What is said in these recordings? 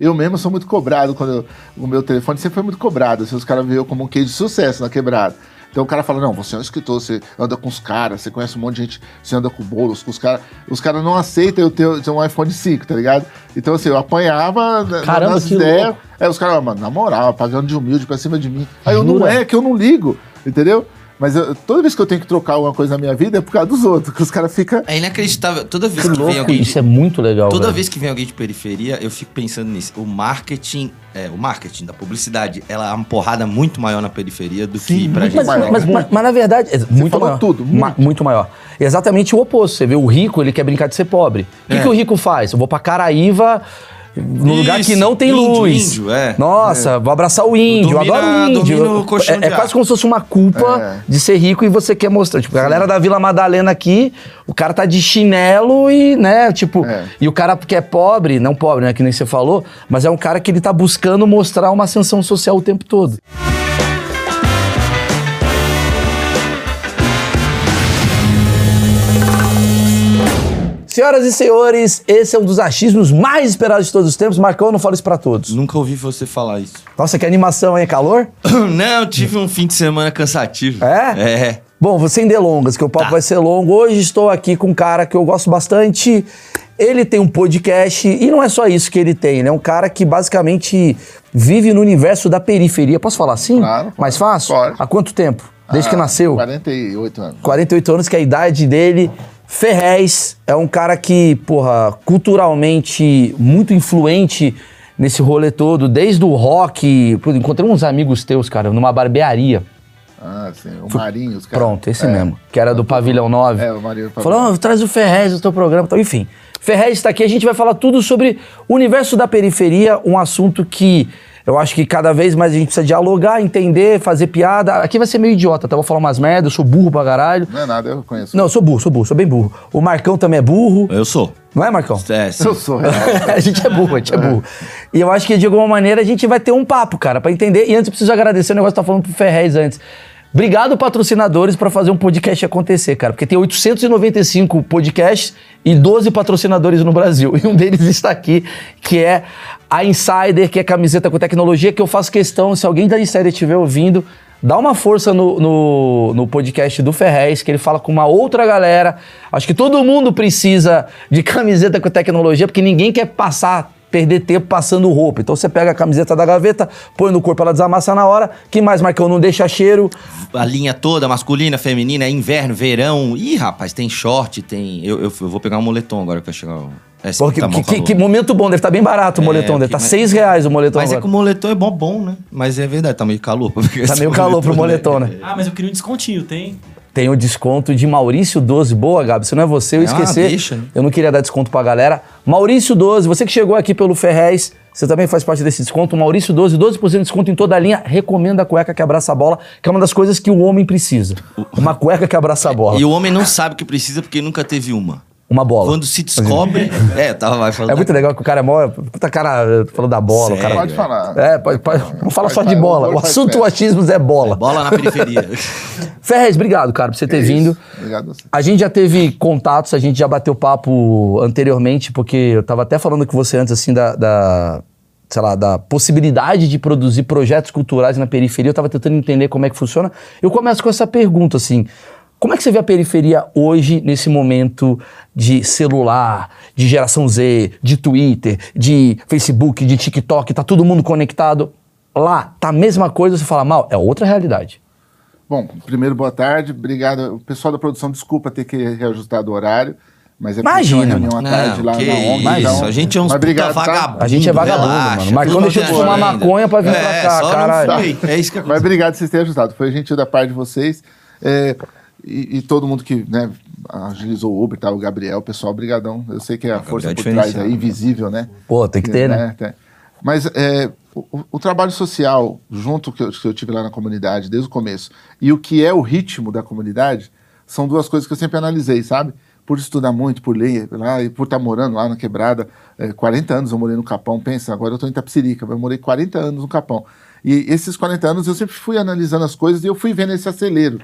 Eu mesmo sou muito cobrado quando eu, o meu telefone sempre foi muito cobrado. Assim, os caras eu como um case de sucesso na quebrada. Então o cara fala: não, você é um escritor, você anda com os caras, você conhece um monte de gente, você anda com bolos, com os caras. Os caras não aceitam eu ter, um iPhone 5, tá ligado? Então, assim, eu apanhava Caramba, nas ideias. Aí os caras, mano, na moral, pagando de humilde pra cima de mim. Aí eu não é, que eu não ligo, entendeu? Mas eu, toda vez que eu tenho que trocar alguma coisa na minha vida é por causa dos outros, que os caras ficam. É inacreditável. Toda vez que, que louco, vem alguém. Isso de, é muito legal. Toda velho. vez que vem alguém de periferia, eu fico pensando nisso. O marketing, é, o marketing da publicidade, ela é uma porrada muito maior na periferia do Sim, que pra mas, gente. Mas, mas, mas, mas, na verdade, é muito maior. tudo. Muito. Ma, muito. maior. Exatamente o oposto. Você vê o rico, ele quer brincar de ser pobre. O que, é. que o rico faz? Eu vou pra Caraíva no Isso, lugar que não tem índio, luz. Índio, é. Nossa, é. vou abraçar o índio, eu adoro o índio. É, é quase como se fosse uma culpa é. de ser rico e você quer mostrar. Tipo, Sim. a galera da Vila Madalena aqui, o cara tá de chinelo e, né, tipo, é. e o cara que é pobre, não pobre, né, que nem você falou, mas é um cara que ele tá buscando mostrar uma ascensão social o tempo todo. Senhoras e senhores, esse é um dos achismos mais esperados de todos os tempos. Marcão, não falo isso pra todos. Nunca ouvi você falar isso. Nossa, que animação, hein? Calor? não, tive um fim de semana cansativo. É? É. Bom, você sem delongas, que o papo tá. vai ser longo. Hoje estou aqui com um cara que eu gosto bastante. Ele tem um podcast e não é só isso que ele tem, né? É um cara que basicamente vive no universo da periferia. Posso falar assim? Claro. Mais fácil? Pode. Há quanto tempo? Desde ah, que nasceu? 48 anos. 48 anos, que é a idade dele. Ferrez é um cara que, porra, culturalmente muito influente nesse rolê todo, desde o rock. Encontrei uns amigos teus, cara, numa barbearia. Ah, sim, o Marinho, os caras. Pronto, esse é. mesmo, que era do Pavilhão 9. É, o Marinho do Pavilhão. Falou, oh, traz o Ferrez no teu programa. Então, enfim, Ferrez está aqui, a gente vai falar tudo sobre o universo da periferia, um assunto que eu acho que cada vez mais a gente precisa dialogar, entender, fazer piada. Aqui vai ser meio idiota, tá? Vou falar umas merdas, eu sou burro pra caralho. Não é nada, eu conheço. Não, eu sou burro, sou burro, sou bem burro. O Marcão também é burro. Eu sou. Não é, Marcão? É, sim. Eu sou. a gente é burro, a gente é burro. E eu acho que de alguma maneira a gente vai ter um papo, cara, pra entender. E antes eu preciso agradecer o negócio que tá falando pro Ferrez antes. Obrigado, patrocinadores, para fazer um podcast acontecer, cara. Porque tem 895 podcasts e 12 patrocinadores no Brasil. E um deles está aqui, que é a Insider, que é camiseta com tecnologia, que eu faço questão, se alguém da Insider estiver ouvindo, dá uma força no, no, no, podcast do Ferrez, que ele fala com uma outra galera. Acho que todo mundo precisa de camiseta com tecnologia, porque ninguém quer passar perder tempo passando roupa. Então você pega a camiseta da gaveta, põe no corpo, ela desamassa na hora. Que mais, Marcão? Não deixa cheiro. A linha toda, masculina, feminina, é inverno, verão. Ih, rapaz, tem short, tem. Eu, eu, eu vou pegar um moletom agora que vai chegar. É, Pô, que, que, que, que, momento bom, deve estar tá bem barato o é, moletom, deve estar tá seis reais o moletom Mas agora. é que o moletom é bom, bom, né? Mas é verdade, tá meio calor. Tá meio calor pro moletom, né? Ah, mas eu queria um descontinho, tem? Tem o desconto de Maurício 12. Boa, Gabi. Se não é você, eu é esqueci. Deixa. Eu não queria dar desconto pra galera. Maurício 12, você que chegou aqui pelo Ferrez, você também faz parte desse desconto. Maurício 12, 12% de desconto em toda a linha. Recomenda a cueca que abraça a bola, que é uma das coisas que o homem precisa. Uma cueca que abraça a bola. E o homem não sabe que precisa porque nunca teve uma uma bola. Quando se descobre. é, tava vai falando. É muito legal que o cara é mó. Puta cara falou da bola. Sério? O cara, pode falar. É, pode, pode, não fala só de bola. O assunto achismos é bola. É bola na periferia. Ferrez, obrigado, cara, por você ter é vindo. Obrigado a você. A gente já teve contatos, a gente já bateu papo anteriormente, porque eu tava até falando com você antes, assim, da, da sei lá, da possibilidade de produzir projetos culturais na periferia, eu estava tentando entender como é que funciona. Eu começo com essa pergunta, assim, como é que você vê a periferia hoje, nesse momento de celular, de geração Z, de Twitter, de Facebook, de TikTok, tá todo mundo conectado? Lá, tá a mesma coisa, você fala mal, é outra realidade. Bom, primeiro, boa tarde, obrigado. O pessoal da produção, desculpa ter que reajustar o horário. Mas é Imagina, uma reunião à tarde lá na ONG. Mas então, a gente é uns obrigado, tá? vagabundo. A gente é vagabundo, relaxa, mano. Marcão deixou de fumar maconha pra vir é, pra cá, cara. É isso que aconteceu. Mas obrigado por vocês terem ajustado. Foi gentil da parte de vocês. É, e, e, todo mundo que né, agilizou o Uber, tá, o Gabriel, pessoal, brigadão. Eu sei que é a força por trás aí, invisível, né? Pô, tem que ter, né? né? Mas é, o, o, trabalho social, junto que eu, que eu tive lá na comunidade, desde o começo, e o que é o ritmo da comunidade, são duas coisas que eu sempre analisei, sabe? Por estudar muito, por ler lá, e por estar morando lá na quebrada, é, 40 anos eu morei no Capão, pensa, agora eu estou em Tapsirica, eu morei 40 anos no Capão. E esses 40 anos eu sempre fui analisando as coisas e eu fui vendo esse acelero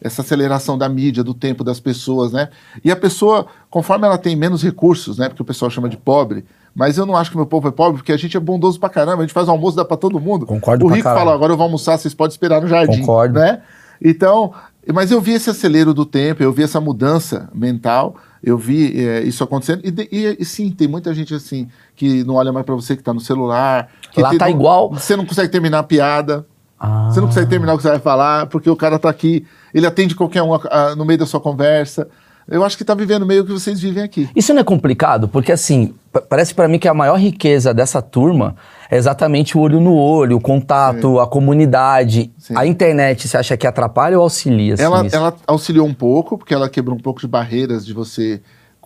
essa aceleração da mídia, do tempo das pessoas, né? E a pessoa, conforme ela tem menos recursos, né? Porque o pessoal chama de pobre, mas eu não acho que o meu povo é pobre, porque a gente é bondoso pra caramba, a gente faz almoço, dá pra todo mundo. Concordo O rico fala, agora eu vou almoçar, vocês podem esperar no jardim. Concordo. Né? Então, mas eu vi esse acelero do tempo, eu vi essa mudança mental, eu vi é, isso acontecendo. E, e- e sim, tem muita gente assim, que não olha mais pra você, que tá no celular. que Lá tem- tá não- igual. Você não consegue terminar a piada. Ah. Você não consegue terminar o que você vai falar, porque o cara tá aqui, ele atende qualquer um ah, no meio da sua conversa. Eu acho que tá vivendo meio que vocês vivem aqui. Isso não é complicado, porque assim, pa- parece pra mim que a maior riqueza dessa turma é exatamente o olho no olho, o contato, a comunidade. Sim. A internet, você acha que atrapalha ou auxilia? assim, Ela, ela auxiliou um pouco, porque ela quebrou um pouco de barreiras de você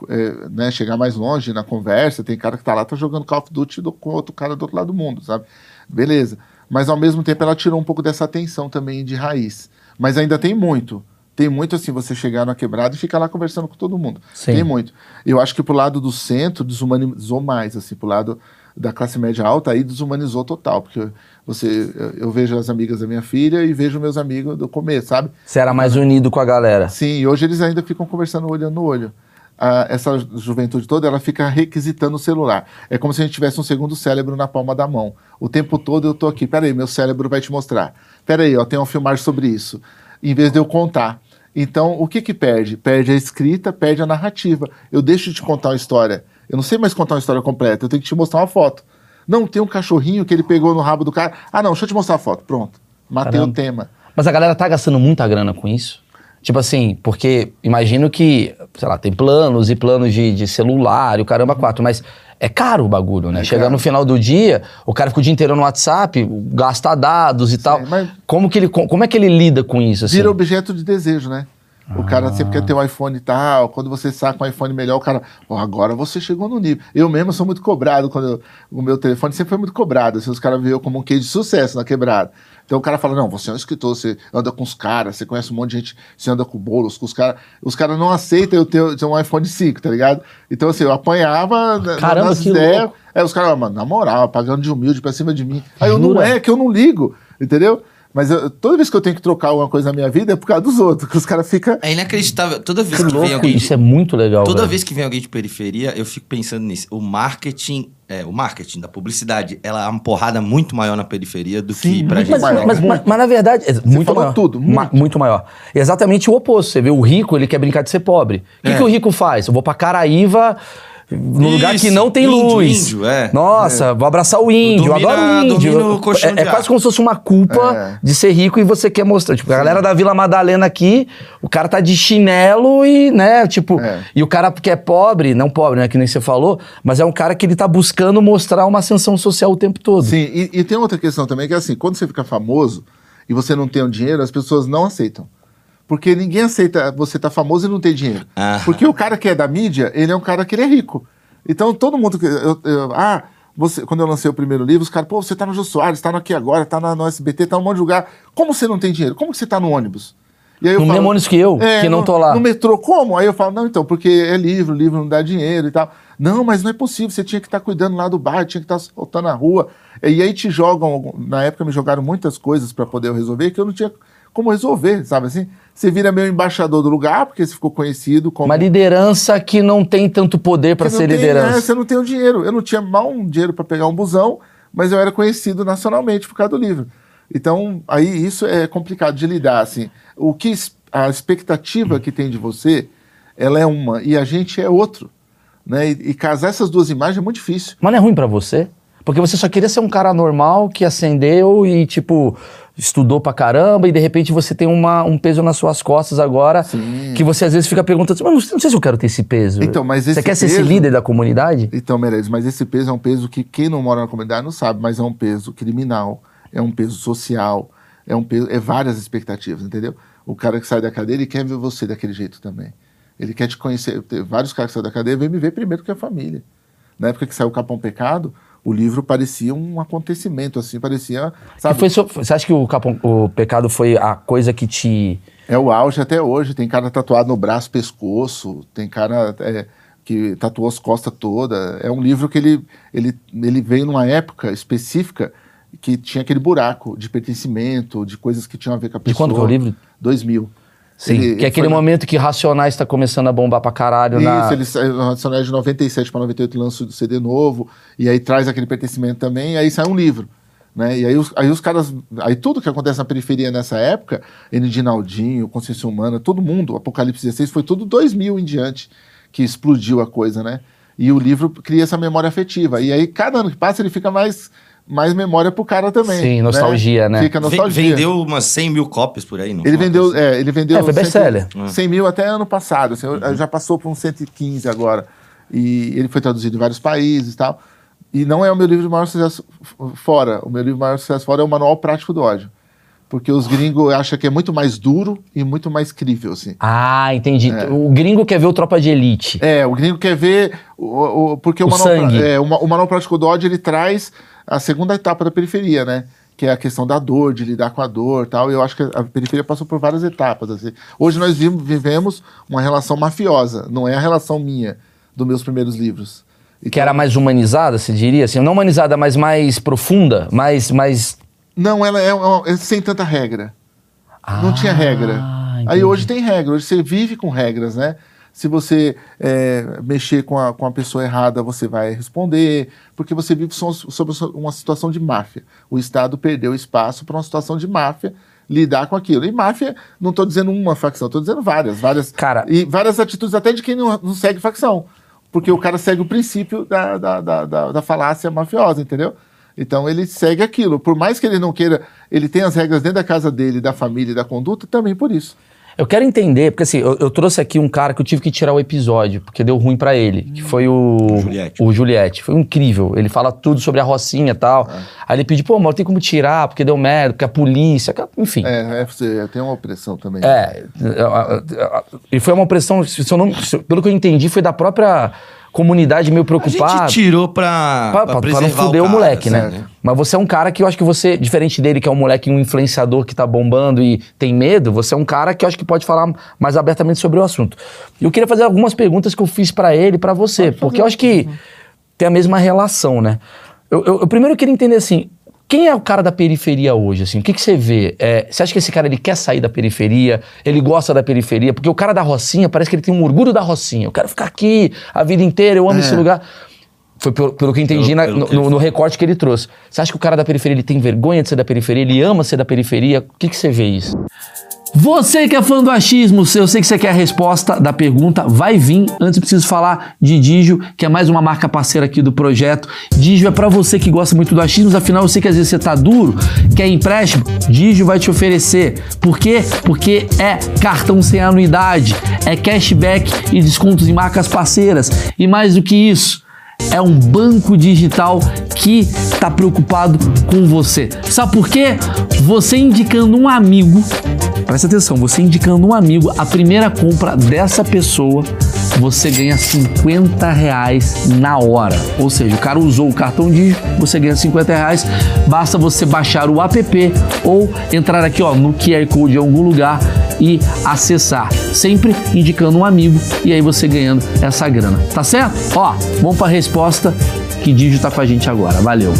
é, né, chegar mais longe na conversa. Tem cara que tá lá, tá jogando Call of Duty do- com outro cara do outro lado do mundo, sabe? Beleza. Mas ao mesmo tempo ela tirou um pouco dessa atenção também de raiz. Mas ainda tem muito. Tem muito assim, você chegar na quebrada e ficar lá conversando com todo mundo. Sim. Tem muito. Eu acho que pro lado do centro desumanizou mais, assim, pro lado da classe média alta, aí desumanizou total. Porque você, eu- eu vejo as amigas da minha filha e vejo meus amigos do começo, sabe? Você era mais unido com a galera. Sim, e hoje eles ainda ficam conversando olho no olho. Ah, essa juventude toda, ela fica requisitando o celular. É como se a gente tivesse um segundo cérebro na palma da mão. O tempo todo eu tô aqui, peraí, meu cérebro vai te mostrar. Peraí, ó, tem um filmar sobre isso. Em vez de eu contar. Então, o que que perde? Perde a escrita, perde a narrativa. Eu deixo de te contar uma história. Eu não sei mais contar uma história completa, eu tenho que te mostrar uma foto. Não, tem um cachorrinho que ele pegou no rabo do cara. Ah, não, deixa eu te mostrar a foto. Pronto. Matei Caramba. o tema. Mas a galera tá gastando muita grana com isso? Tipo assim, porque imagino que, sei lá, tem planos e planos de, de celular e o caramba quatro, mas é caro o bagulho, né? É Chegar no final do dia, o cara fica o dia inteiro no WhatsApp, gasta dados e tal. mas- Como, que ele, co- como é que ele lida com isso, assim? Vira objeto de desejo, né? O cara Ah. sempre quer ter um iPhone e tal. Quando você saca um iPhone melhor, o cara, ó, agora você chegou no nível. Eu mesmo sou muito cobrado quando eu- o meu telefone sempre foi muito cobrado. Assim, os caras eu como um case de sucesso na quebrada. Então o cara fala: não, você é um escritor, você anda com os caras, você conhece um monte de gente, você anda com bolos, com os caras. Os caras não aceitam eu ter, ter um iPhone 5, tá ligado? Então, assim, eu apanhava Caramba, nas ideias. louco. Aí os caras, "Ah, mano, na moral, pagando de humilde pra cima de mim. Aí eu não Jura? é, que eu não ligo, entendeu? Mas eu- toda vez que eu tenho que trocar alguma coisa na minha vida é por causa dos outros, que os caras ficam. É inacreditável. Toda vez Que que, vem alguém. de- isso é muito legal. Toda velho. vez que vem alguém de periferia, eu fico pensando nisso. O marketing, é, o marketing da publicidade, ela é uma porrada muito maior na periferia do Sim, que pra gente. maior. Mas, mas- mas na verdade, é muito falou maior. tudo, Ma- muito. muito maior. Exatamente o oposto. Você vê, o rico, ele quer brincar de ser pobre. O que, É. que o rico faz? Eu vou pra Caraíva, no lugar que Isso, não tem índio, luz. índio, é. Nossa, vou abraçar o índio, dormi adoro o índio. é é quase como se fosse uma culpa É. de ser rico e você quer mostrar. Tipo, a galera da Vila Madalena aqui, o cara tá de chinelo e, né, tipo... É. E o cara que é pobre, não pobre, né, que nem você falou, mas é um cara que ele tá buscando mostrar uma ascensão social o tempo todo. Sim, e, e tem outra questão também, que é assim, quando você fica famoso e você não tem o dinheiro, as pessoas não aceitam. Porque ninguém aceita você estar famoso e não ter dinheiro. Aham. Porque o cara que é da mídia, ele é um cara que ele é rico. Então todo mundo que. eu- eu- ah, você, quando eu lancei o primeiro livro, os caras, pô, você tá no Jô Soares, tá no Aqui Agora, tá na, no SBT, tá num monte de lugar. Como você não tem dinheiro? Como que você tá no ônibus? E aí eu No mesmo ônibus que eu, que não tô lá. No metrô, como? Aí eu falo, não, então, porque é livro, livro não dá dinheiro e tal. Não, mas não é possível, você tinha que estar cuidando lá do bairro, tinha que estar soltando na rua. E aí te jogam, na época me jogaram muitas coisas para poder eu resolver que eu não tinha como resolver, sabe assim? Você vira meu embaixador do lugar, porque você ficou conhecido como... Uma liderança que não tem tanto poder Porque ser tem, liderança. né, você não tem o dinheiro. Eu não tinha mal um dinheiro para pegar um busão, mas eu era conhecido nacionalmente por causa do livro. Então, aí isso é complicado de lidar, assim. O que a expectativa que tem de você, ela é uma e a gente é outro, né? E, e casar essas duas imagens é muito difícil. Mas não é ruim pra você? Porque você só queria ser um cara normal que acendeu e, tipo, estudou pra caramba e de repente você tem uma, um peso nas suas costas agora Sim. que você às vezes fica perguntando assim, mas não, não sei se eu quero ter esse peso. Então, mas Você esse quer ser esse peso- líder da comunidade? Então, Meirelles, mas esse peso é um peso que quem não mora na comunidade não sabe, mas é um peso criminal, é um peso social, é um peso, é várias expectativas, entendeu? O cara que sai da cadeia, ele quer ver você daquele jeito também. Ele quer te conhecer. Vários caras que saem da cadeia vêm me ver primeiro que a família. Na época que saiu o Capão Pecado, o livro parecia um acontecimento, assim, parecia. Sabe, foi você acha que o, capão- o pecado foi a coisa que te... É o auge até hoje. Tem cara tatuado no braço, pescoço, tem cara é, que tatuou as costas toda. É um livro que ele, ele, ele veio numa época específica que tinha aquele buraco de pertencimento, de coisas que tinham a ver com a De pessoa. quando que é o livro? 2000. Sim, Ele- que é aquele foi- momento que Racionais tá começando a bombar pra caralho na... Isso, ele sai- o Racionais de 97 para 98 lança o CD novo, e aí traz aquele pertencimento também, e aí sai um livro. Né? E aí os, aí os caras. Aí tudo que acontece na periferia nessa época, Enidinaldinho, Consciência Humana, todo mundo, Apocalipse 16, foi tudo 2000 em diante que explodiu a coisa, né? E o livro cria essa memória afetiva. E aí, cada ano que passa, ele fica mais, mais memória pro cara também. Sim, nostalgia, né? Fica Ve- nostalgia. Vendeu umas 100 mil cópias por aí, não? Ele vendeu, assim? é, ele vendeu É, foi 100 best-seller. 100 mil até ano passado, assim, já passou por uns 115 agora. E ele foi traduzido em vários países e tal. E não é o meu livro de maior sucesso fora. O meu livro de maior sucesso fora é o Manual Prático do Ódio. Porque os gringos acham que é muito mais duro e muito mais crível, assim. Ah, entendi. O gringo quer ver o Tropa de Elite. É, o gringo quer ver. O, o- porque o, O manual, sangue. é, o, o Manual Prático do Ódio ele traz a segunda etapa da periferia, né? Que é a questão da dor, de lidar com a dor tal. E eu acho que a periferia passou por várias etapas. Assim. Hoje nós vi- vivemos uma relação mafiosa, não é a relação minha, dos meus primeiros livros. Que era mais humanizada, se diria assim. Não humanizada, mas mais profunda, mais... mais... Não, ela é, uma- é sem tanta regra. não tinha regra. Ah, Aí entendi. hoje tem regra, hoje você vive com regras, né? Se você é, mexer com a, com a pessoa errada, você vai responder, porque você vive so- sob uma situação de máfia. O Estado perdeu espaço para uma situação de máfia lidar com aquilo. E máfia, não estou dizendo uma facção, estou dizendo várias, várias. Cara- e várias atitudes até de quem não, não segue facção. Porque o cara segue o princípio da, da, da, da, da falácia mafiosa, entendeu? Então ele segue aquilo. Por mais que ele não queira, ele tem as regras dentro da casa dele, da família e da conduta, também por isso. Eu quero entender, porque assim, eu, eu trouxe aqui um cara que eu tive que tirar o episódio, porque deu ruim pra ele, que foi o... Juliette. O Juliette. Foi incrível. Ele fala tudo sobre a Rocinha e tal. Aí ele pediu, pô, mas tem como tirar, porque deu merda, porque a polícia, enfim. É, é, tem uma opressão também. É, e foi uma opressão, se eu não- se- pelo que eu entendi, foi da própria comunidade meio A preocupada. gente tirou pra, Pra, pra, pra- não fuder o, cara, moleque, né? Mas você é um cara que eu acho que você, diferente dele, que é um moleque, um influenciador que tá bombando e tem medo, você é um cara que eu acho que pode falar mais abertamente sobre o assunto. E eu queria fazer algumas perguntas que eu fiz pra ele e pra você, porque eu acho que tem a mesma relação, né? Eu, eu- eu primeiro queria entender assim. Quem é o cara da periferia hoje? Assim? O que, que você vê? É, você acha que esse cara ele quer sair da periferia? Ele gosta da periferia? Porque o cara da Rocinha parece que ele tem um orgulho da Rocinha. Eu quero ficar aqui a vida inteira, eu amo esse lugar. Foi pelo, pelo que eu entendi Pelo- na- pelo no, que no- no recorte que ele trouxe. Você acha que o cara da periferia ele tem vergonha de ser da periferia? Ele ama ser da periferia? O que, que você vê isso? Você que é fã do achismo, eu sei que você quer a resposta da pergunta, vai vir. Antes eu preciso falar de Digio, que é mais uma marca parceira aqui do projeto. Digio é pra você que gosta muito do achismo, afinal eu sei que às vezes você tá duro, quer empréstimo, Digio vai te oferecer. Por quê? Porque é cartão sem anuidade, é cashback e descontos em marcas parceiras. E mais do que isso, é um banco digital que está preocupado com você. Sabe por quê? Você indicando um amigo, presta atenção, você indicando um amigo, a primeira compra dessa pessoa, você ganha 50 reais na hora. Ou seja, o cara usou o cartão Digio, você ganha 50 reais. Basta você baixar o app ou entrar aqui ó, no QR Code em algum lugar e acessar. Sempre indicando um amigo e aí você ganhando essa grana. Tá certo? Ó, vamos para a resposta que Digio tá com a gente agora. Valeu.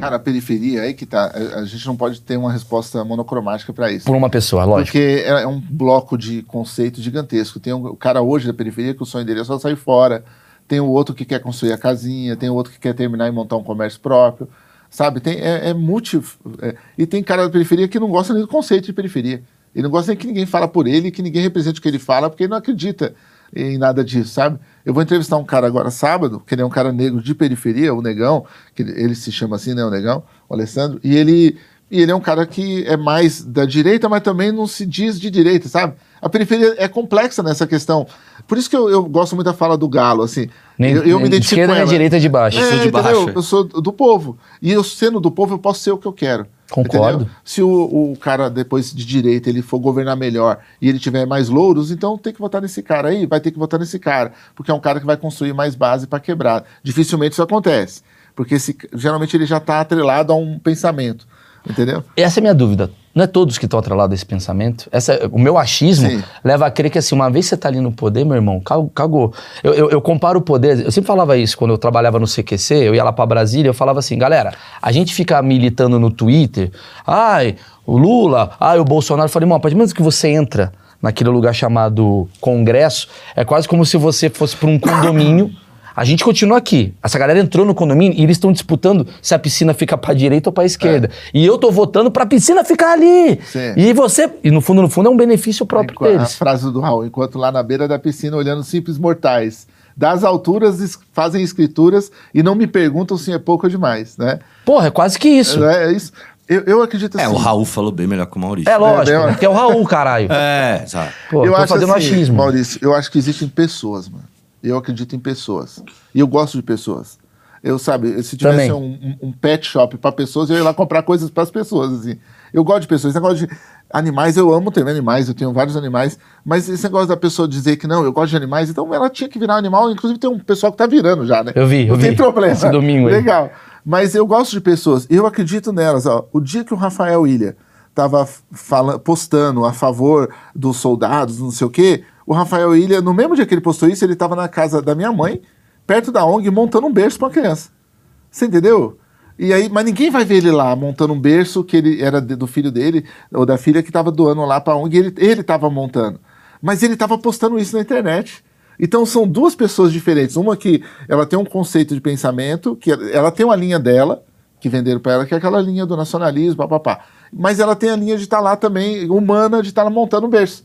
Cara, a periferia, aí que tá. A, gente não pode ter uma resposta monocromática para isso. Por uma pessoa, lógico. Porque é um bloco de conceito gigantesco. Tem um, o cara hoje da periferia que o sonho dele é só sair fora. Tem o outro que quer construir a casinha. Tem o outro que quer terminar e montar um comércio próprio. Sabe? Tem, é, é multi. é- e tem cara da periferia que não gosta nem do conceito de periferia. Ele não gosta nem que ninguém fala por ele, que ninguém represente o que ele fala, porque ele não acredita em nada disso, sabe? Eu vou entrevistar um cara agora sábado, que ele é um cara negro de periferia, o Negão, que ele, se chama assim, né, o Negão, o Alessandro, e ele, e ele é um cara que é mais da direita, mas também não se diz de direita, sabe? A periferia é complexa nessa questão. Por isso que eu, eu gosto muito da fala do Galo, assim. Nem, eu, eu me nem de identifico esquerda com nem ela. direita de baixo. Eu sou de entendeu? baixo. Eu sou do povo. E eu sendo do povo, eu posso ser o que eu quero. Concordo. entendeu? Se o, o cara depois de direita ele for governar melhor e ele tiver mais louros, então tem que votar nesse cara aí, vai ter que votar nesse cara, porque é um cara que vai construir mais base para quebrar. Dificilmente isso acontece, porque esse, geralmente ele já está atrelado a um pensamento. Entendeu? Essa é a minha dúvida. Não é todos que estão atrelados a esse pensamento. Essa, o meu achismo Sim. leva a crer que, assim, uma vez você tá ali no poder, meu irmão, ca- cagou. Eu, eu, eu comparo o poder. Eu sempre falava isso quando eu trabalhava no CQC, eu ia lá pra Brasília, eu falava assim, galera, a gente fica militando no Twitter, ai, o Lula, ai, o Bolsonaro. Eu falei, irmão, a partir do momento que você entra naquele lugar chamado Congresso, é quase como se você fosse pra um condomínio. A gente continua aqui. Essa galera entrou no condomínio e eles estão disputando se a piscina fica pra direita ou pra esquerda. E eu tô votando pra piscina ficar ali. Sim. E você, e no fundo, no fundo, é um benefício próprio Enqu- A deles. frase do Raul, enquanto lá na beira da piscina, olhando simples mortais. Das alturas es- fazem escrituras e não me perguntam se é pouco ou demais, né? Porra, é quase que isso. É, isso. Eu, eu acredito É, assim. o Raul falou bem melhor que o Maurício. É lógico, É, né? que é o Raul, caralho. É, exato. Pô, eu tô acho fazendo assim, achismo. Maurício, eu acho que existem pessoas, mano. Eu acredito em pessoas. E eu gosto de pessoas. Eu, sabe, se tivesse um, um- um pet shop para pessoas, eu ia lá comprar coisas para as pessoas, assim. Eu gosto de pessoas. Esse negócio de animais, eu amo ter animais, eu tenho vários animais. Mas esse negócio da pessoa dizer que não, eu gosto de animais, então ela tinha que virar animal. Inclusive tem um pessoal que tá virando já, né? Eu vi, eu Não tem vi. problema. Esse domingo aí. Legal. Mas eu gosto de pessoas. Eu acredito nelas. Ó. O dia que o Rafael Ilha tava fala- postando a favor dos soldados, não sei o quê, o Rafael Ilha, no mesmo dia que ele postou isso, ele estava na casa da minha mãe, perto da ONG, montando um berço para uma criança. Você entendeu? E aí, mas ninguém vai ver ele lá montando um berço que ele era do filho dele ou da filha que estava doando lá para a ONG, ele ele estava montando. Mas ele estava postando isso na internet. Então são duas pessoas diferentes. Uma que ela tem um conceito de pensamento, que ela- tem uma linha dela, que venderam para ela, que é aquela linha do nacionalismo, papapá. Mas ela tem a linha de estar lá também, humana, de estar lá montando um berço.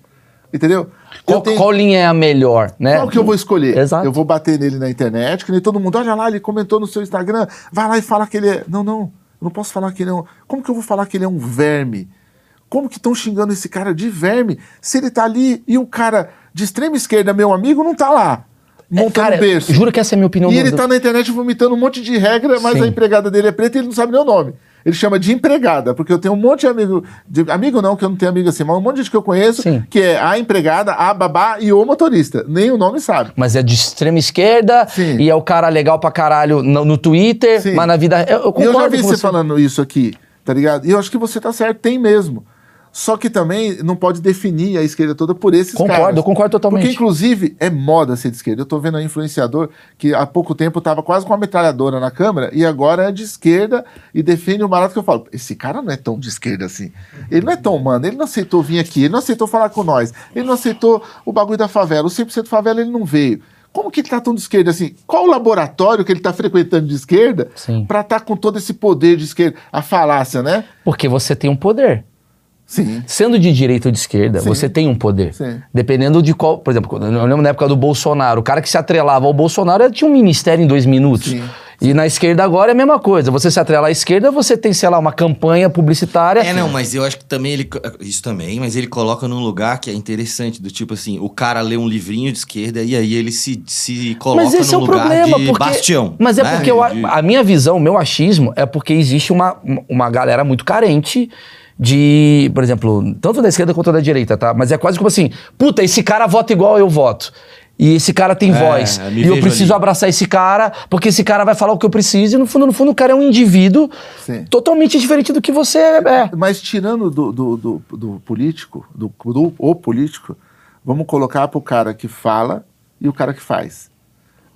Entendeu? Eu Qual, tenho- qual linha é a melhor, né? qual que eu vou escolher? Exato. Eu vou bater nele na internet, que nem todo mundo, olha lá, ele comentou no seu Instagram, vai lá e fala que ele é. Não, não, eu não posso falar que ele é um. Como que eu vou falar que ele é um verme? Como que estão xingando esse cara de verme se ele tá ali e um cara de extrema esquerda, meu amigo, não tá lá, É, montando cara, um berço. Juro que essa é a minha opinião. E ele do- tá na internet vomitando um monte de regra, mas Sim. a empregada dele é preta e ele não sabe nem o nome. Ele chama de empregada, porque eu tenho um monte de amigo. De, amigo não, que eu não tenho amigo assim, mas um monte de gente que eu conheço, Sim. que é a empregada, a babá e o motorista. Nem o nome sabe. Mas é de extrema esquerda Sim. e é o cara legal pra caralho no, no Twitter, Sim. mas na vida. Eu, eu E eu concordo já vi com você falando isso aqui, tá ligado? E eu acho que você tá certo, tem mesmo. Só que também não pode definir a esquerda toda por esses Concordo, caras. concordo totalmente. Porque, inclusive, é moda ser de esquerda. Eu tô vendo um influenciador que há pouco tempo tava quase com uma metralhadora na câmera e agora é de esquerda e defende o barato que eu falo. Esse cara não é tão de esquerda assim. Ele não é tão humano, ele não aceitou vir aqui, ele não aceitou falar com nós, ele não aceitou o bagulho da favela. O 100% favela ele não veio. Como que ele tá tão de esquerda assim? Qual o laboratório que ele tá frequentando de esquerda para estar com todo esse poder de esquerda? A falácia, né? Porque você tem um poder. Sim. Sendo de direita ou de esquerda, Sim. você tem um poder. Sim. Dependendo de qual. Por exemplo, eu lembro na época do Bolsonaro, o cara que se atrelava ao Bolsonaro tinha um ministério em dois minutos. Sim. E na esquerda agora é a mesma coisa. Você se atrela à esquerda, você tem, sei lá, uma campanha publicitária. É, não, mas eu acho que também ele. Isso também, mas ele coloca num lugar que é interessante, do tipo assim, o cara lê um livrinho de esquerda e aí ele se, se coloca Mas esse é num o lugar problema, de porque, bastião. Mas é né? porque eu a minha visão, o meu achismo, é porque existe uma, uma galera muito carente de, por exemplo, tanto da esquerda quanto da direita, tá? Mas é quase como assim, puta, esse cara vota igual eu voto. E esse cara tem É, voz. E eu preciso ali. abraçar esse cara, porque esse cara vai falar o que eu preciso. E no fundo, no fundo, o cara é um indivíduo Sim. totalmente diferente do que você é. Mas tirando do, do, do, do político, do, do o político, vamos colocar pro cara que fala e o cara que faz.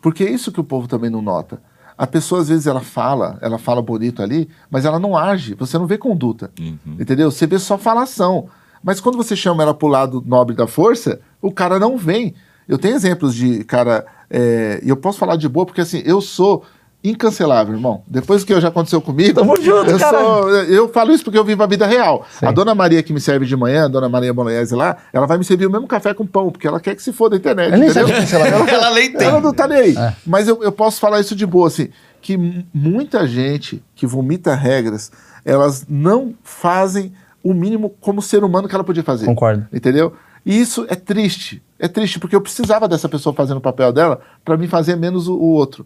Porque é isso que o povo também não nota. A pessoa, às vezes, ela fala, ela fala bonito ali, mas ela não age, você não vê conduta. Entendeu? Você vê só falação. Mas quando você chama ela pro lado nobre da força, o cara não vem. Eu tenho exemplos de cara. é, E eu posso falar de boa, porque assim, eu sou incancelável, irmão. Depois que já aconteceu comigo. Tamo junto, eu, cara. sou- eu falo isso porque eu vivo a vida real. Sim. A dona Maria que me serve de manhã, a dona Maria Bolognese lá, ela vai me servir o mesmo café com pão, porque ela quer que se foda a internet. Nem entendeu? Ela nem tem. Ela não tá nem aí. É. Mas eu, eu posso falar isso de boa, assim, que muita gente que vomita regras, elas não fazem o mínimo como ser humano que ela podia fazer. Concordo. Entendeu? E isso é triste. É triste, porque eu precisava dessa pessoa fazendo o papel dela para me fazer menos o, o outro.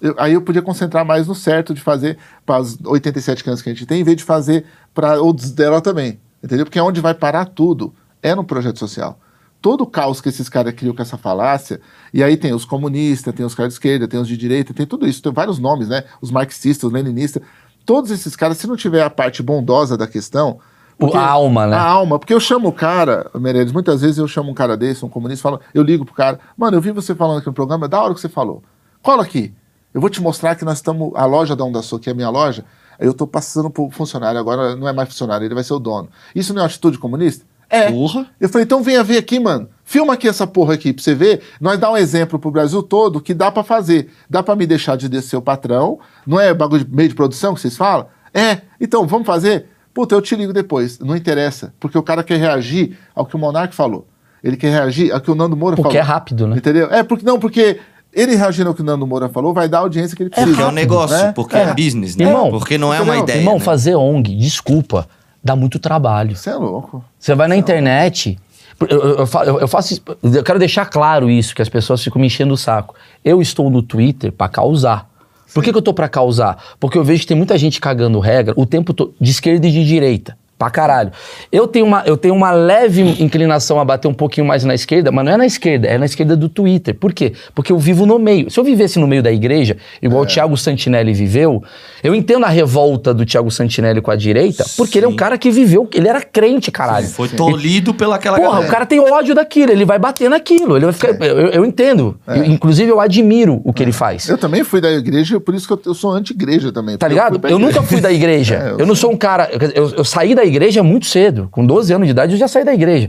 Eu- aí eu podia concentrar mais no certo de fazer para as 87 crianças que a gente tem, em vez de fazer para outros dela também. Entendeu? Porque onde vai parar tudo é no projeto social. Todo o caos que esses caras criam com essa falácia, e aí tem os comunistas, tem os caras de esquerda, tem os de direita, tem tudo isso, tem vários nomes, né? Os marxistas, os leninistas. todos esses caras, se não tiver a parte bondosa da questão. O- a alma, né? A alma, porque eu chamo o cara, Meirelles, muitas vezes eu chamo um cara desse, um comunista, falo, eu ligo pro cara, mano, eu vi você falando aqui no programa, é da hora que você falou. Cola aqui. Eu vou te mostrar que nós estamos. A loja da Onda Sul, que é a minha loja, eu tô passando pro funcionário, agora não é mais funcionário, ele vai ser o dono. Isso não é atitude comunista? É. Porra. Eu falei, então venha ver aqui, mano. Filma aqui essa porra aqui pra você ver. Nós dá um exemplo pro Brasil todo que dá pra fazer. Dá pra me deixar de descer o patrão. Não é bagulho de meio de produção que vocês falam? É. Então, vamos fazer? Puta, eu te ligo depois. Não interessa. Porque o cara quer reagir ao que o Monark falou. Ele quer reagir ao que o Nando Moura Porque falou. é rápido, né? Entendeu? É, porque não, porque ele reagindo ao que o Nando Moura falou vai dar a audiência que ele precisa. Porque é um negócio, né? porque é, business, né? Irmão, porque não é uma ideia. Irmão, né? fazer ONG, desculpa, dá muito trabalho. Você é louco. Você vai na internet. Eu, eu- eu eu- eu faço eu quero deixar claro isso, que as pessoas ficam me enchendo o saco. Eu estou no Twitter pra causar. Por que, que eu tô pra causar? Porque eu vejo que tem muita gente cagando regra o tempo todo, de esquerda e de direita. Pra caralho. Eu tenho, uma, eu tenho uma leve inclinação a bater um pouquinho mais na esquerda, mas não é na esquerda, é na esquerda do Twitter. Por quê? Porque eu vivo no meio. Se eu vivesse no meio da igreja, igual o Thiago Santinelli viveu, eu entendo a revolta do Thiago Santinelli com a direita, porque ele é um Sim. cara que viveu, ele era crente, caralho. Foi tolhido pelaquela Porra, galera. o cara tem ódio daquilo, ele vai bater naquilo. Ele vai ficar, eu, eu entendo. Eu- inclusive, eu admiro o que ele faz. Eu também fui da igreja, por isso que eu, eu sou anti-igreja também. Tá ligado? Eu nunca fui da igreja. É, eu eu não sou um cara. Eu, eu saí da igreja muito cedo. Com 12 anos de idade, eu já saí da igreja.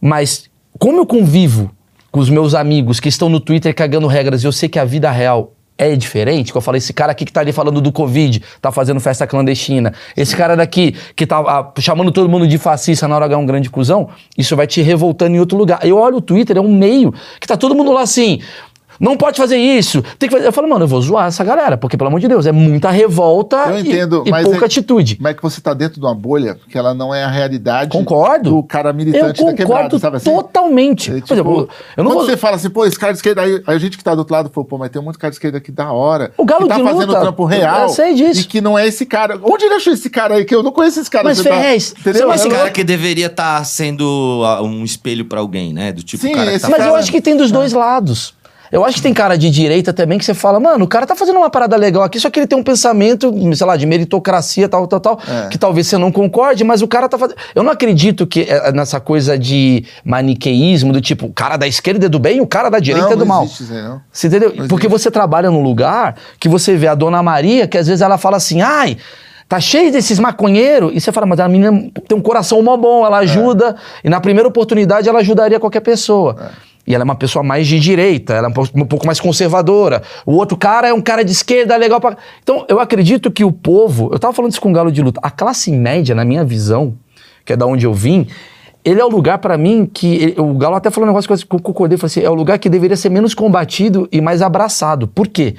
Mas, como eu convivo com os meus amigos que estão no Twitter cagando regras e eu sei que a vida real é diferente, que eu falei, esse cara aqui que tá ali falando do Covid, tá fazendo festa clandestina, esse cara daqui que tá ah, chamando todo mundo de fascista na hora de ganhar um grande cuzão, isso vai te revoltando em outro lugar. Eu olho o Twitter, é um meio que tá todo mundo lá assim. Não pode fazer isso. Tem que fazer. Eu falo, mano, eu vou zoar essa galera, porque, pelo amor de Deus, é muita revolta Eu e- entendo, e, mas pouca é- atitude. Mas é que você tá dentro de uma bolha que ela não é a realidade Concordo. do cara Eu militante da quebrada, concordo sabe assim? totalmente. É, Por exemplo, tipo, eu não quando vou... você fala assim, pô, esse cara de esquerda, aí, aí a gente que tá do outro lado falou, pô, mas tem um monte de cara de esquerda aqui da hora. O Galo que tá de fazendo luta, trampo real. eu sei disso. E que não é esse cara. Onde ele achou esse cara aí? Que eu não conheço esse cara. Mas, Você tá- Ferrez, entendeu? você vai Esse cara que deveria estar sendo ah, um espelho pra alguém, né? Do tipo Sim, cara que tá Mas eu acho que tem dos dois lados. Eu acho que tem cara de direita também que você fala, mano, o cara tá fazendo uma parada legal aqui, só que ele tem um pensamento, sei lá, de meritocracia, tal, tal, tal, É. que talvez você não concorde, mas o cara tá fazendo. Eu não acredito que é, nessa coisa de maniqueísmo, do tipo, o cara da esquerda é do bem, o cara da direita não, é do não mal. existe isso aí, não. Você entendeu? Não Porque existe. você trabalha num lugar que você vê a dona Maria, que às vezes ela fala assim, ai. Tá cheio desses maconheiros, e você fala, mas a menina tem um coração mó bom, É. ela ajuda, e na primeira oportunidade ela ajudaria qualquer pessoa. E ela é uma pessoa mais de direita, ela é um pouco, mais conservadora. O outro cara é um cara de esquerda, legal pra. Então, eu acredito que o povo. Eu tava falando isso com o Galo de Luta. A classe média, na minha visão, que é da onde eu vim, ele é o lugar pra mim que. o Galo até falou um negócio que eu concordei, falou assim: é o lugar que deveria ser menos combatido e mais abraçado. Por quê?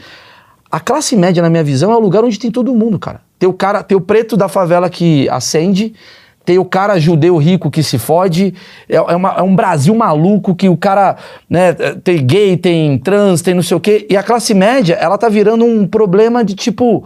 A classe média, na minha visão, é o lugar onde tem todo mundo, cara. Tem o cara, tem o preto da favela que acende, tem o cara judeu rico que se fode, é, é uma- é um Brasil maluco que o cara, né, tem gay, tem trans, tem não sei o quê. E a classe média, ela tá virando um problema de tipo.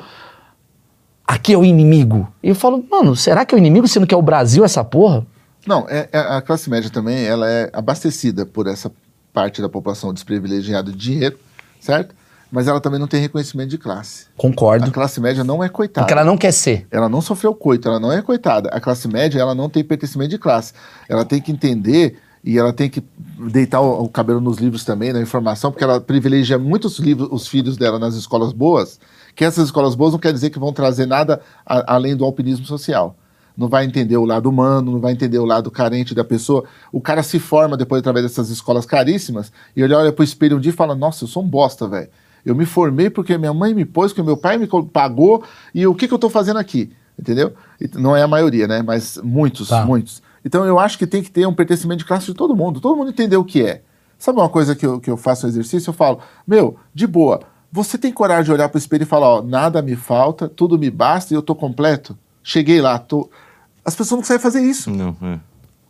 Aqui é o inimigo. E eu falo, mano, será que é o inimigo sendo que é o Brasil essa porra? Não, é, é- a classe média também ela é abastecida por essa parte da população desprivilegiada de dinheiro, certo? Mas ela também não tem reconhecimento de classe. A Concordo. classe média não é coitada. Porque ela não quer ser. Ela não sofreu coito, ela não é coitada. A classe média, ela não tem pertencimento de classe. Ela tem que entender e ela tem que deitar o, o cabelo nos livros também, na informação, porque ela privilegia muito os, livros, os filhos dela nas escolas boas, que essas escolas boas não quer dizer que vão trazer nada a- além do alpinismo social. Não vai entender o lado humano, não vai entender o lado carente da pessoa. O cara se forma depois através dessas escolas caríssimas e ele olha pro espelho um dia e fala: Nossa, eu sou um bosta, velho. Eu me formei porque minha mãe me pôs, porque meu pai me pagou e o que, que eu tô fazendo aqui? Entendeu? E Não é a maioria, né? Mas muitos, Tá. muitos. Então eu acho que tem que ter um pertencimento de classe de todo mundo. Todo mundo entender o que é. Sabe uma coisa que eu, que eu faço um exercício? Eu falo, meu, de boa, você tem coragem de olhar pro espelho e falar, ó, nada me falta, tudo me basta e eu tô completo? Cheguei lá, tô. As pessoas não conseguem fazer isso. Não, é.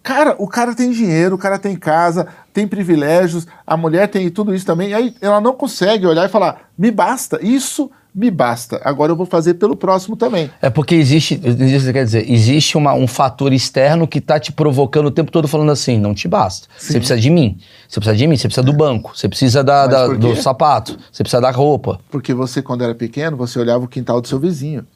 Cara, o cara tem dinheiro, o cara tem casa, tem privilégios, a mulher tem tudo isso também. E aí ela não consegue olhar e falar: me basta, isso me basta. Agora eu vou fazer pelo próximo também. É porque existe, existe quer dizer, existe uma- um fator externo que tá te provocando o tempo todo falando assim, não te basta. Você precisa de mim. Você precisa de mim, você precisa do banco, você precisa da, da- do sapato, você precisa da roupa. Porque você, quando era pequeno, você olhava o quintal do seu vizinho.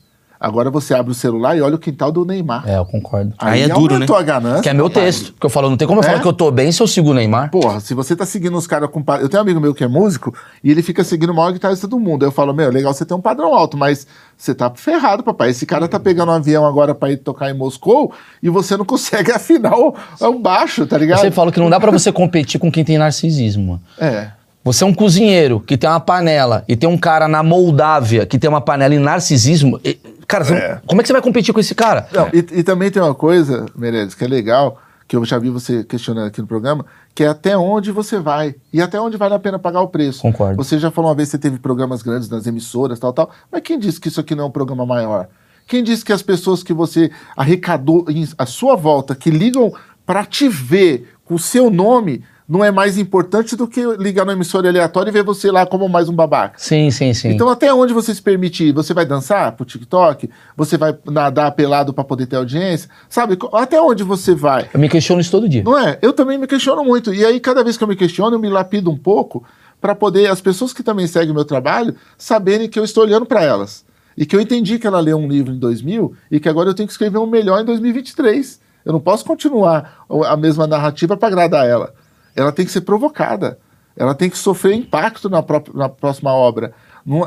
Agora você abre o celular e olha o quintal do Neymar. É, eu concordo. Aí é duro, né? a ganância. Que é meu texto. Que eu falo, não tem como eu É? falar que eu tô bem se eu sigo o Neymar. Porra, se você tá seguindo os caras com. Eu tenho um amigo meu que é músico e ele fica seguindo o maior guitarrista do mundo. Aí eu falo, meu, legal você ter um padrão alto, mas você tá ferrado, papai. Esse cara tá pegando um avião agora pra ir tocar em Moscou e você não consegue afinar o, o baixo, tá Eu ligado? sempre falo que não dá pra você competir com quem tem narcisismo. mano. É. Você é um cozinheiro que tem uma panela e tem um cara na Moldávia que tem uma panela em narcisismo. e- cara, você É. como é que você vai competir com esse cara? Não, e, e também tem uma coisa, Meirelles, que é legal, que eu já vi você questionando aqui no programa, que é até onde você vai e até onde vale a pena pagar o preço. Concordo. Você já falou uma vez que você teve programas grandes nas emissoras, tal, tal, mas quem disse que isso aqui não é um programa maior? Quem disse que as pessoas que você arrecadou em, à sua volta, que ligam para te ver com o seu nome, não é mais importante do que ligar na emissora aleatória e ver você lá como mais um babaca? Sim, sim, sim. Então, até onde você se permite ir? Você vai dançar pro TikTok? Você vai nadar pelado para poder ter audiência? Sabe? Até onde você vai? eu me questiono isso todo dia. Não é? Eu também me questiono muito. E aí, cada vez que eu me questiono, eu me lapido um pouco para poder as pessoas que também seguem o meu trabalho saberem que eu estou olhando para elas. E que eu entendi que ela leu um livro em 2000 e que agora eu tenho que escrever um melhor em 2023. Eu não posso continuar a mesma narrativa para agradar ela. Ela tem que ser provocada. Ela tem que sofrer impacto na, própria, na próxima obra.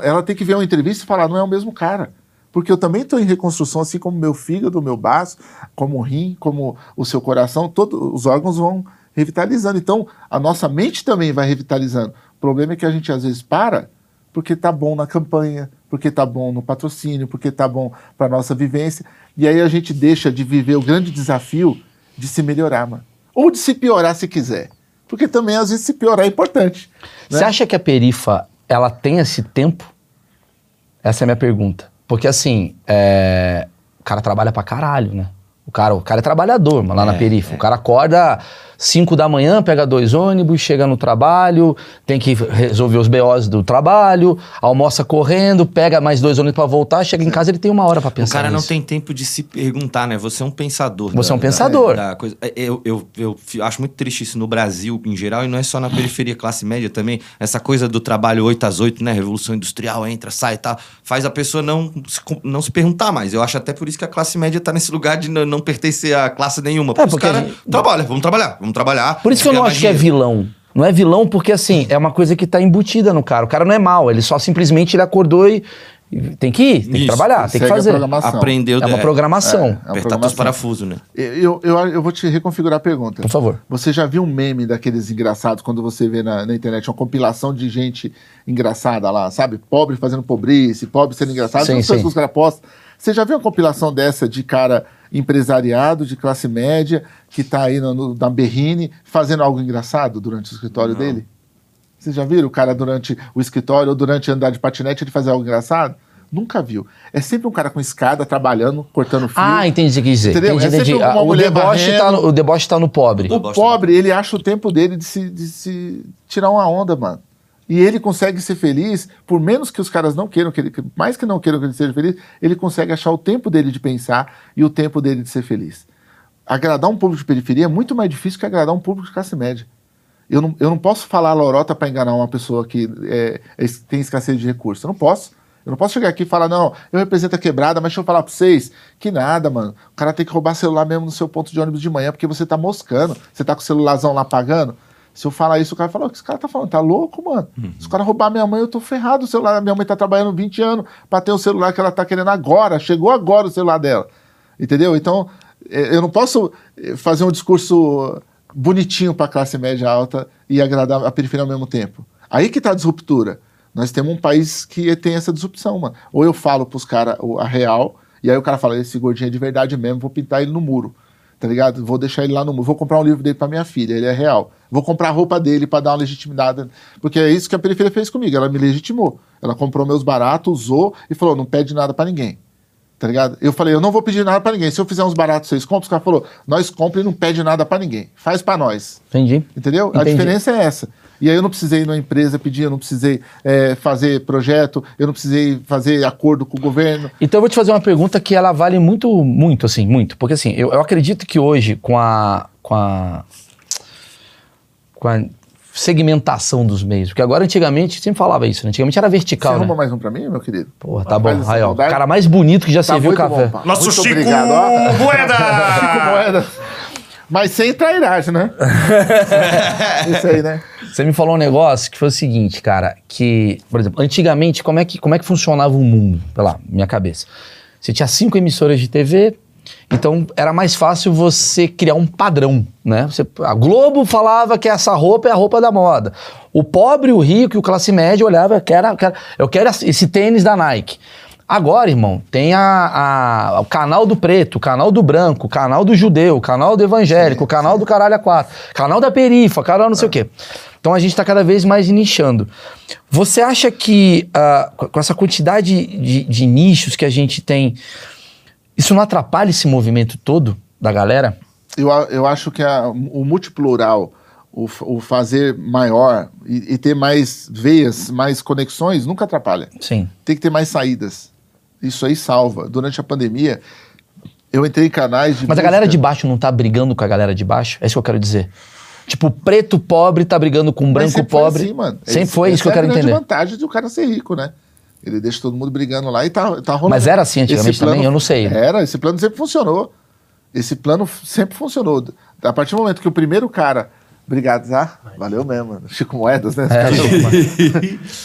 Ela tem que ver uma entrevista e falar: não é o mesmo cara. Porque eu também estou em reconstrução, assim como meu fígado, meu baço, como o rim, como o seu coração, todos os órgãos vão revitalizando. Então, a nossa mente também vai revitalizando. O problema é que a gente às vezes para porque tá bom na campanha, porque tá bom no patrocínio, porque tá bom para nossa vivência. E aí a gente deixa de viver o grande desafio de se melhorar, mano. Ou de se piorar se quiser. Porque também às vezes se piorar é importante. né? Você acha que a perifa, ela tem esse tempo? Essa é a minha pergunta. Porque assim, é, o cara trabalha pra caralho, né? O cara, o cara é trabalhador, mano, lá na É, perifa. O cara acorda 5 da manhã, pega dois ônibus, chega no trabalho, tem que resolver os BOs do trabalho, almoça correndo, pega mais dois ônibus pra voltar, chega em casa ele tem uma hora pra O pensar cara não nisso. tem tempo de se perguntar, né? Você é um pensador. Você é um pensador. da coisa. É, Eu, eu, eu acho muito triste isso no Brasil em geral e não é só na periferia, classe média também. Essa coisa do trabalho 8 às 8, né? Revolução industrial, entra, sai e tal. Faz a pessoa não não se perguntar mais. Eu acho até por isso que a classe média tá nesse lugar de não, não pertencer a classe nenhuma. Porque, porque os caras gente- trabalham, vamos trabalhar, vamos trabalhar. Por isso que eu não acho que é vilão. Não é vilão porque, assim, é uma coisa que tá embutida no cara. O cara não é mal, ele só simplesmente ele acordou e tem que ir, tem que Isso, trabalhar, tem que a fazer. programação. Aprendeu. É uma é, programação. É. Apertar programação. todos os parafusos, né? Eu, eu, eu vou te reconfigurar a pergunta. Por favor. Você já viu um meme daqueles engraçados quando você vê na, na internet uma compilação de gente engraçada lá, sabe? Pobre fazendo pobrice, pobre sendo engraçado, Sim, sim. que os caras postam. Você já viu uma compilação dessa de cara empresariado, de classe média, que tá aí no, no- na berrine, fazendo algo engraçado durante o escritório dele? Vocês já viram o cara durante o escritório ou durante andar de patinete ele fazer algo engraçado? Nunca viu. É sempre um cara com escada, trabalhando, cortando fio. Ah, entendi o que dizer. Entendeu? Entendi, É entendi. uma Ah, o, deboche tá no, o deboche tá no pobre. O Bosta. pobre, ele acha o tempo dele de se, de se tirar uma onda, mano. E ele consegue ser feliz, por menos que os caras não queiram que ele, mais que não queiram que ele seja feliz, ele consegue achar o tempo dele de pensar e o tempo dele de ser feliz. Agradar um público de periferia é muito mais difícil que agradar um público de classe média. Eu não, eu não posso falar lorota para enganar uma pessoa que é, é- tem escassez de recursos. Eu não posso. Eu não posso chegar aqui e falar, não, eu represento a quebrada, mas deixa eu falar pra vocês que nada, mano. O cara tem que roubar celular mesmo no seu ponto de ônibus de manhã, porque você tá moscando. Você tá com o celularzão lá pagando. Se eu falar isso, o cara fala, o que esse cara tá falando? Tá louco, mano? Se o cara roubar minha mãe, eu tô ferrado. O celular, minha mãe tá trabalhando 20 anos pra ter o celular que ela tá querendo agora. Chegou agora o celular dela. Entendeu? Então, eh, eu não posso eh, fazer um discurso bonitinho para a classe média alta e agradar a periferia ao mesmo tempo. Aí que tá a disruptura. Nós temos um país que tem essa disrupção, mano. Ou eu falo pros caras a real, e aí o cara fala, esse gordinho é de verdade mesmo, vou pintar ele no muro. Tá ligado? Vou deixar ele lá no muro. Vou comprar um livro dele pra minha filha, ele é real. Vou comprar a roupa dele para dar uma legitimidade. Porque é isso que a periferia fez comigo. Ela me legitimou. Ela comprou meus baratos, usou e falou: não pede nada para ninguém. Tá ligado? Eu falei, eu não vou pedir nada pra ninguém. Se eu fizer uns baratos, vocês compram? Os caras falou, nós compra e não pede nada pra ninguém. Faz pra nós. Entendi. Entendeu? A Entendi. diferença é essa. E aí eu não precisei ir numa empresa pedir, eu não precisei é, fazer projeto, eu não precisei fazer acordo com o governo. Então eu vou te fazer uma pergunta que ela vale muito, muito, assim, muito. Porque assim, eu, eu acredito que hoje, com a. com a. com a segmentação dos meios? Porque agora, antigamente, sempre falava isso, né? Antigamente era Você vertical, arruma né? mais um pra mim, meu querido? Porra, tá Faz bom. Aí, ó, o cara mais bonito que já Tá serviu café. bom. Nosso Muito Chico obrigado, ó. Chico Moeda! Moeda. Mas sem trairagem, né? Isso aí, né? Você me falou um negócio que foi o seguinte, cara, que, por exemplo, antigamente, como é que, como é que funcionava o mundo? Pela minha cabeça. Você tinha cinco emissoras de TV, então era mais fácil você criar um padrão, né? Você, a Globo falava que essa roupa é a roupa da moda. O pobre, o rico e o classe média olhava, que era, eu quero esse tênis da Nike. Agora, irmão, tem a, a- o canal do preto, o canal do branco, o canal do judeu, o canal do evangélico, o canal do caralho a quatro, canal da perifa, canal não sei o quê. Então a gente está cada vez mais nichando. Você acha que com com essa quantidade de, de nichos que a gente tem, isso não atrapalha esse movimento todo da galera? Eu, eu acho que a- o multiplural, o, o fazer maior e, e ter mais veias, mais conexões, nunca atrapalha. Sim. Tem que ter mais saídas. Isso aí salva. Durante a pandemia, eu entrei em canais de. Mas a galera de música- baixo não tá brigando com a galera de baixo? É isso que eu quero dizer. Tipo, preto pobre tá brigando com branco sempre foi pobre. assim, mano. Sempre Esse- foi isso que eu quero é a grande entender. vantagem de o cara ser rico, né? Ele deixa todo mundo brigando lá e tá, tá rolando. Mas era assim antigamente Esse plano- também? Eu não sei. Era, esse plano sempre funcionou. Esse plano sempre funcionou. A partir do momento que o primeiro cara. Obrigado, tá? Valeu mesmo, mano. Chico Moedas, né?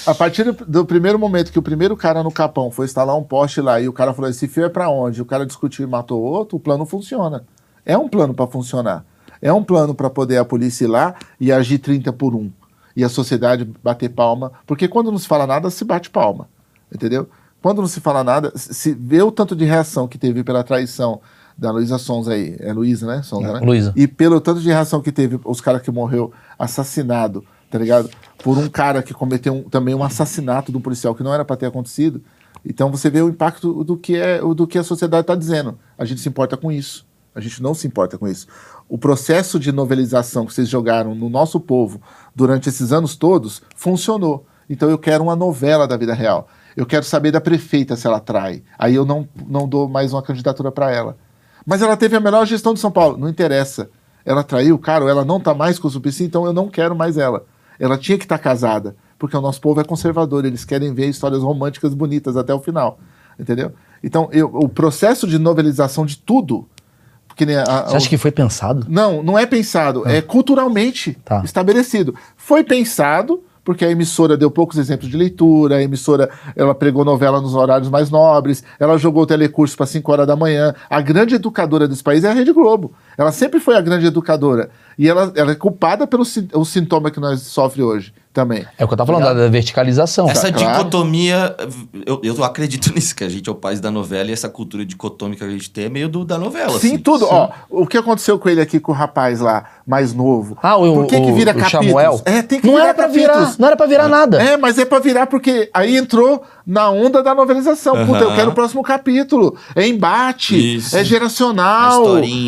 É, A partir do, primeiro momento que o primeiro cara no Capão foi instalar um poste lá e o cara falou: esse fio é pra onde? O cara discutiu e matou outro, o plano funciona. É um plano pra funcionar. É um plano pra poder a polícia ir lá e agir 30 por 1. E a sociedade bater palma. Porque quando não se fala nada, se bate palma. Entendeu? Quando não se fala nada, se vê o tanto de reação que teve pela traição da Luísa Sonza aí. É Luísa, né? Sonza, É, né? Luísa. E pelo tanto de reação que teve os caras que morreu assassinado, tá ligado? Por um cara que cometeu um- também um assassinato do policial que não era para ter acontecido. Então você vê o impacto do que é do que a sociedade está dizendo. A gente se importa com isso. A gente não se importa com isso. O processo de novelização que vocês jogaram no nosso povo durante esses anos todos funcionou. Então eu quero uma novela da vida real. Eu quero saber da prefeita se ela trai. Aí eu não, não dou mais uma candidatura para ela. Mas ela teve a melhor gestão de São Paulo. Não interessa. Ela traiu o cara, ela não tá mais com o Suplicy, então eu não quero mais ela. Ela tinha que estar casada, porque o nosso povo é conservador, eles querem ver histórias românticas bonitas até o final. Entendeu? Então, eu- o processo de novelização de tudo. Porque nem a- a- Você acha que foi pensado? não, não é pensado, é culturalmente Tá. estabelecido. Foi pensado porque a emissora deu poucos exemplos de leitura, a emissora ela pregou novela nos horários mais nobres, ela jogou telecurso para 5 horas da manhã. A grande educadora desse país é a Rede Globo. Ela sempre foi a grande educadora. E ela, ela é culpada pelo o sintoma que nós sofremos hoje também. É o que eu tava falando, da, da verticalização. Essa claro. dicotomia, eu, eu acredito nisso, que a gente é o país da novela e essa cultura dicotômica que a gente tem é meio do, da novela. Sim, assim. tudo. Ó, o que aconteceu com ele aqui, com o rapaz lá, mais novo? Ah, o, Por que, que o- vira o capítulos? Samuel? É, tem que não virar era pra capítulos. virar, não era pra virar nada. É, mas é pra virar porque aí entrou na onda da novelização. Puta, eu quero o próximo capítulo. É embate, Isso. é geracional.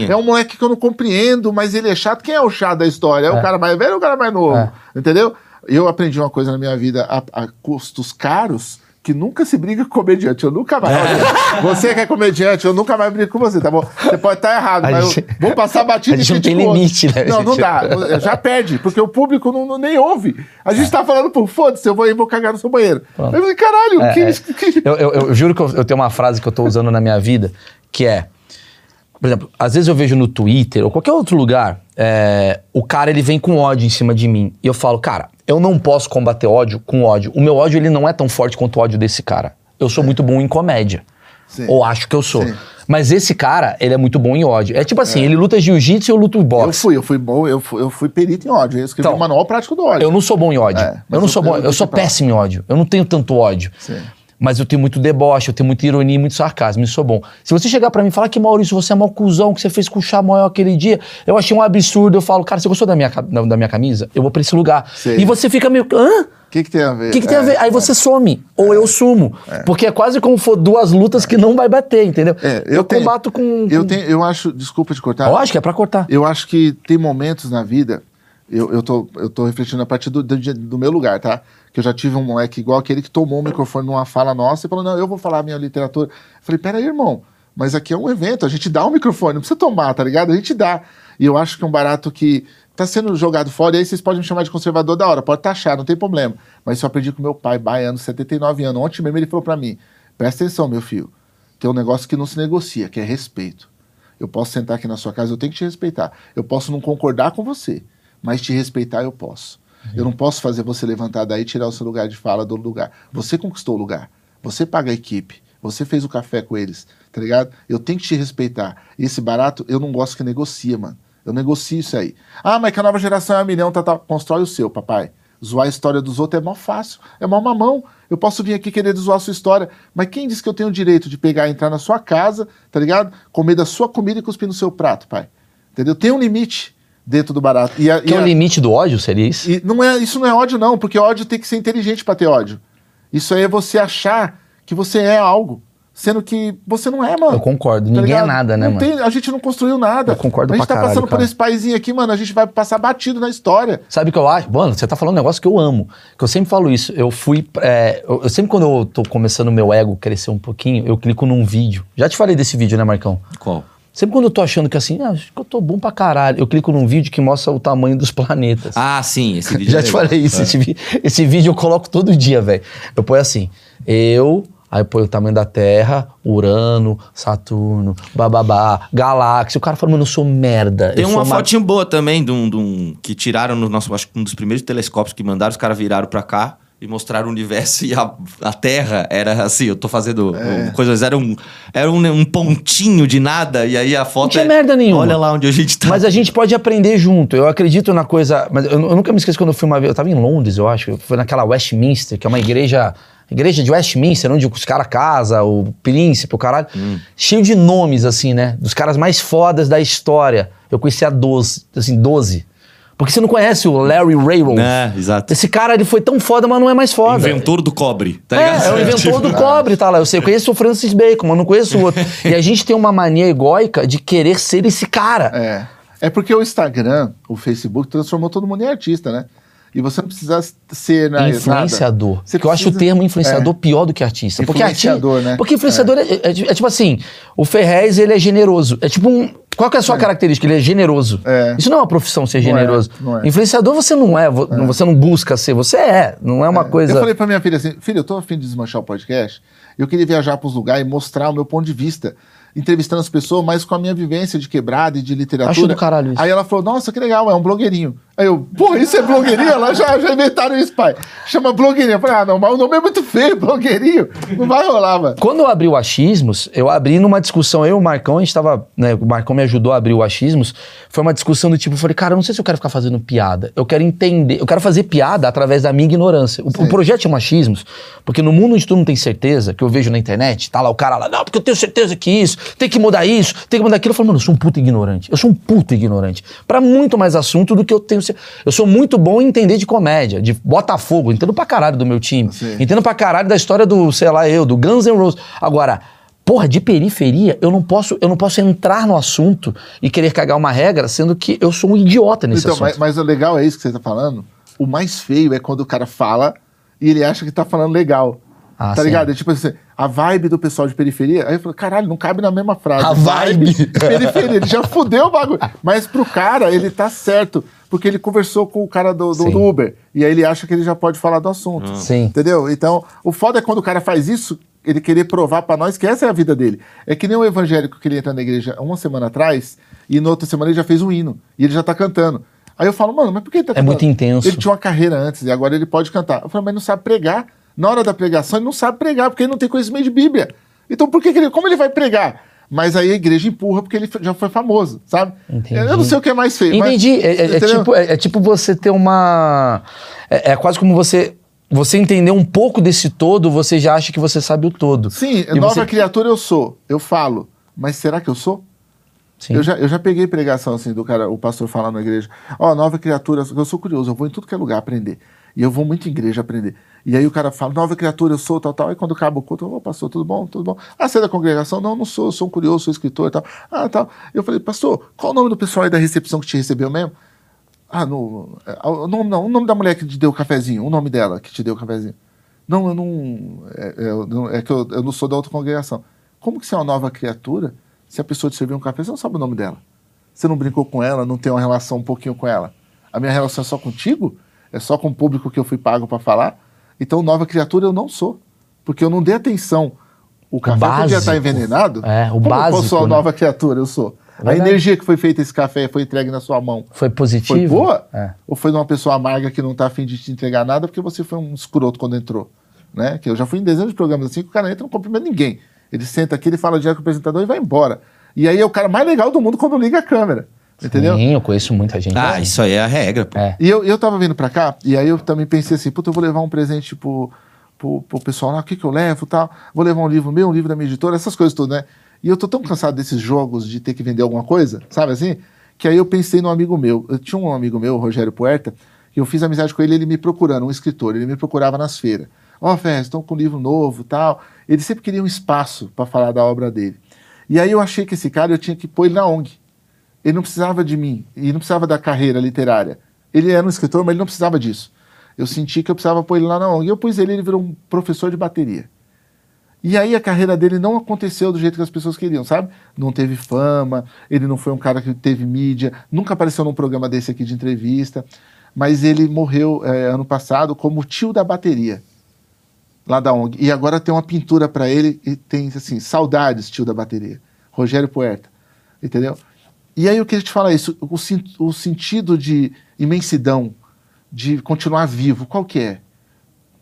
É um moleque que eu não compreendo, mas ele é chato. Quem é o chato da história? É, o É. cara mais velho ou o cara mais novo? É. Entendeu? Eu aprendi uma coisa na minha vida a, a custos caros. Que nunca se briga com comediante. Eu nunca mais. Olha, Você que é comediante, eu nunca mais brigo com você, tá bom? Você pode estar errado, A mas gente- eu vou passar batida a gente e não tem limite, né? Não, não Gente- dá. Já perde, porque o público não, não- nem ouve. A gente tá falando, pô, foda-se, eu vou, eu vou cagar no seu banheiro. Pronto. Eu falei, caralho, É, que, é. que- Eu, eu- eu juro que eu, eu tenho uma frase que eu tô usando na minha vida, que é, por exemplo, às vezes eu vejo no Twitter ou qualquer outro lugar, é, o cara ele vem com ódio em cima de mim. E eu falo, cara, eu não posso combater ódio com ódio. O meu ódio ele não é tão forte quanto o ódio desse cara. Eu sou muito bom em comédia. Sim. Ou acho que eu sou. Sim. Mas esse cara, ele é muito bom em ódio. É tipo assim, ele luta jiu-jitsu e eu luto Eu boxe. fui, eu fui bom, eu fui, eu fui perito em ódio. Eu escrevi Então, o manual prático do ódio. Eu não sou bom em ódio. É, eu não eu- sou bom, eu eu, sou péssimo em ódio. Eu não tenho tanto ódio. Sim. Mas eu tenho muito deboche, eu tenho muita ironia e muito sarcasmo, isso é bom. Se você chegar pra mim e falar que Maurício, você é mau cuzão, que você fez com o Chamoel aquele dia, eu achei um absurdo, eu falo, cara, você gostou da minha, da, minha camisa? Eu vou pra esse lugar. E você fica meio, hã? O que, que tem a ver? O que, que tem a É, ver? Aí você some, ou eu sumo. Porque é quase como for duas lutas que não vai bater, entendeu? É, eu tenho- combato com. Eu com- tenho, eu acho, desculpa te cortar. Eu acho que é pra cortar. Eu acho que tem momentos na vida, eu, eu, tô, eu tô refletindo a partir do, do, do meu lugar, tá? Que eu já tive um moleque igual aquele que tomou o microfone numa fala nossa e falou: não, eu vou falar a minha literatura. Eu falei: peraí, irmão, mas aqui é um evento, a gente dá o microfone, não precisa tomar, tá ligado? A gente dá. E eu acho que é um barato que tá sendo jogado fora, e aí vocês podem me chamar de conservador da hora, pode taxar, não tem problema. Mas isso eu aprendi com meu pai, baiano, 79 anos. Ontem mesmo ele falou para mim: presta atenção, meu filho, tem um negócio que não se negocia, que é respeito. Eu posso sentar aqui na sua casa, eu tenho que te respeitar. Eu posso não concordar com você, mas te respeitar eu posso. Uhum. Eu não posso fazer você levantar daí e tirar o seu lugar de fala do lugar. Você conquistou o lugar. Você paga a equipe. Você fez o café com eles, tá ligado? Eu tenho que te respeitar. Esse barato, eu não gosto que negocia, mano. Eu negocio isso aí. Ah, mas que a nova geração é um milhão, tá, tá. Constrói o seu, papai. Zoar a história dos outros é mó fácil, é mó mamão. Eu posso vir aqui querer zoar a sua história, mas quem disse que eu tenho o direito de pegar, entrar na sua casa, tá ligado? Comer da sua comida e cuspir no seu prato, pai. Entendeu? Tem um limite dentro do barato. E a, que e é o limite do ódio, seria isso? E não é, isso não é ódio, não, porque ódio tem que ser inteligente para ter ódio. Isso aí é você achar que você é algo. Sendo que você não é, mano. Eu concordo. Tá Ninguém é ligado? é nada, né, não mano? Tem, a gente não construiu nada. Eu concordo A gente tá caralho, passando cara. por esse paísinho aqui, mano. A gente vai passar batido na história. Sabe o que eu acho? Mano, você tá falando um negócio que eu amo. Que eu sempre falo isso. Eu fui. É, eu, eu, sempre quando eu tô começando o meu ego crescer um pouquinho, eu clico num vídeo. Já te falei desse vídeo, né, Marcão? Qual? Sempre quando eu tô achando que assim, ah, acho que eu tô bom pra caralho, eu clico num vídeo que mostra o tamanho dos planetas. Ah, sim, esse vídeo. Já é te falei isso. É. Esse, esse vídeo eu coloco todo dia, velho. Eu ponho assim, eu Aí põe o tamanho da Terra, Urano, Saturno, bababá, galáxia. O cara fala, mano, eu sou merda. Tem uma sou fotinho uma... boa também de um, de um, que tiraram no nosso, acho que um dos primeiros telescópios que mandaram, os caras viraram pra cá e mostraram o universo e a, a Terra era assim, eu tô fazendo é. coisas, era, um, era um, um, pontinho de nada e aí a foto Não tinha é, merda nenhuma. Olha lá onde a gente tá. Mas a gente pode aprender junto. Eu acredito na coisa, mas eu, eu nunca me esqueço quando eu fui uma vez, eu tava em Londres, eu acho, foi naquela Westminster, que é uma igreja igreja de Westminster, onde os caras casam, o príncipe, o caralho. Hum. Cheio de nomes, assim, né? Dos caras mais fodas da história. Eu conheci a 12, assim, 12. Porque você não conhece o Larry Railroad. É, exato. Esse cara, ele foi tão foda, mas não é mais foda. Inventor do cobre, tá ligado? É, é o inventor do cobre, tá lá. Eu sei, eu conheço o Francis Bacon, mas não conheço o outro. e a gente tem uma mania egóica de querer ser esse cara. É. É porque o Instagram, o Facebook, transformou todo mundo em artista, né? E você não precisa ser na, influenciador. Você porque precisa... eu acho o termo influenciador é. pior do que artista. Porque influenciador, arti... né? Porque influenciador é. É, é, é. tipo assim, o Ferrez ele é generoso. É tipo um qual que é a sua é. característica? Ele é generoso. É. Isso não é uma profissão ser não generoso. É, não é. Influenciador você não é, você não busca ser, você é. Não é uma coisa. Eu falei pra minha filha assim: filha, eu tô afim de desmanchar o podcast. Eu queria viajar para os lugares e mostrar o meu ponto de vista entrevistando as pessoas, mas com a minha vivência de quebrada e de literatura. Acho do caralho isso. Aí ela falou, nossa, que legal, é um blogueirinho. Aí eu, pô, isso é blogueirinho? Ela já, já inventaram isso, pai. Chama blogueirinho. Eu falei, ah, não, mas o nome é muito feio, blogueirinho. Não vai rolar, mano. Quando eu abri o Achismos, eu abri numa discussão, eu e o Marcão, a gente tava, né, o Marcão me ajudou a abrir o Achismos, foi uma discussão do tipo, eu falei, cara, eu não sei se eu quero ficar fazendo piada, eu quero entender, eu quero fazer piada através da minha ignorância. O, o projeto chama Achismos, porque no mundo onde tu não tem certeza, que eu vejo na internet, tá lá o cara lá, não, porque eu tenho certeza que isso, tem que mudar isso, tem que mudar aquilo. Eu falo, mano, eu sou um puto ignorante. Eu sou um puto ignorante. Para muito mais assunto do que eu tenho. Eu sou muito bom em entender de comédia, de Botafogo, entendo pra caralho do meu time. Sim. Entendo pra caralho da história do, sei lá, eu, do Guns N' Roses. Agora, porra, de periferia, eu não posso, eu não posso entrar no assunto e querer cagar uma regra, sendo que eu sou um idiota nesse então, assunto. Mas, mas o legal é isso que você tá falando. O mais feio é quando o cara fala e ele acha que tá falando legal. Ah, tá sim. ligado? É tipo assim, a vibe do pessoal de periferia. Aí eu falei, caralho, não cabe na mesma frase. A vibe. periferia, ele já fudeu o bagulho. Mas pro cara, ele tá certo. Porque ele conversou com o cara do, do, do Uber. E aí ele acha que ele já pode falar do assunto. Hum. Sim. Entendeu? Então, o foda é quando o cara faz isso, ele querer provar para nós que essa é a vida dele. É que nem o evangélico que ele entra na igreja uma semana atrás, e na outra semana ele já fez um hino. E ele já tá cantando. Aí eu falo, mano, mas por que ele tá É muito intenso. Ele tinha uma carreira antes e agora ele pode cantar. Eu falo, mas não sabe pregar. Na hora da pregação, ele não sabe pregar, porque ele não tem conhecimento de Bíblia. Então, por que, que ele, como ele vai pregar? Mas aí a igreja empurra porque ele já foi famoso, sabe? Entendi. Eu não sei o que é mais feio. Entendi. Mas, é, é, é tipo, é, é, tipo você ter uma. É, é, quase como você. Você entender um pouco desse todo, você já acha que você sabe o todo. Sim, e nova você... criatura eu sou, eu falo. Mas será que eu sou? Sim. Eu, já, eu já peguei pregação assim do cara, o pastor falar na igreja: Ó, oh, nova criatura, eu sou curioso, eu vou em tudo que é lugar aprender. E eu vou muito em igreja aprender. E aí o cara fala, nova criatura, eu sou, tal, tal. E quando acaba o culto, ô, oh, pastor, tudo bom? Tudo bom? Ah, você é da congregação? Não, não sou, sou um curioso, sou escritor e tal. Ah, tal. Eu falei, pastor, qual o nome do pessoal aí da recepção que te recebeu mesmo? Ah, no, é, o nome, não, o nome da mulher que te deu o cafezinho, o nome dela que te deu o cafezinho. Não, eu não. É, é, é que eu, eu, não sou da outra congregação. Como que você é uma nova criatura se a pessoa te serviu um café, você não sabe o nome dela? Você não brincou com ela, não tem uma relação um pouquinho com ela? A minha relação é só contigo? É só com o público que eu fui pago para falar? Então, nova criatura eu não sou. Porque eu não dei atenção. O café podia básico. estar envenenado. É, o Como básico, eu sou a né? nova criatura? Eu sou. A Verdade. energia que foi feita esse café foi entregue na sua mão. Foi positivo? Foi boa? É. Ou foi de uma pessoa amarga que não tá afim de te entregar nada porque você foi um escroto quando entrou? Né? Que eu já fui em dezenas de programas assim que o cara entra e não cumprimenta ninguém. Ele senta aqui, ele fala direto com o apresentador e vai embora. E aí é o cara mais legal do mundo quando liga a câmera. Entendeu? Sim, eu conheço muita gente. Ah, isso aí é a regra, pô. É. E eu, eu tava vindo pra cá, e aí eu também pensei assim, puta, eu vou levar um presente pro, pro, pro pessoal lá, o que que eu levo tal. Vou levar um livro meu, um livro da minha editora, essas coisas todas, né? E eu tô tão cansado desses jogos de ter que vender alguma coisa, sabe assim? Que aí eu pensei num amigo meu. Eu tinha um amigo meu, o Rogério Puerta, que eu fiz amizade com ele, ele me procurando, um escritor, ele me procurava nas feiras. Ó, oh, estão com um livro novo tal. Ele sempre queria um espaço para falar da obra dele. E aí eu achei que esse cara eu tinha que pôr ele na ONG. Ele não precisava de mim, e não precisava da carreira literária. Ele era um escritor, mas ele não precisava disso. Eu senti que eu precisava pôr ele lá na ONG. Eu pus ele, ele virou um professor de bateria. E aí a carreira dele não aconteceu do jeito que as pessoas queriam, sabe? Não teve fama, ele não foi um cara que teve mídia, nunca apareceu num programa desse aqui de entrevista, mas ele morreu é, ano passado como tio da bateria, lá da ONG. E agora tem uma pintura para ele e tem assim, saudades, tio da bateria. Rogério Puerta, entendeu? E aí eu queria te falar isso, o, o sentido de imensidão, de continuar vivo, qual que é?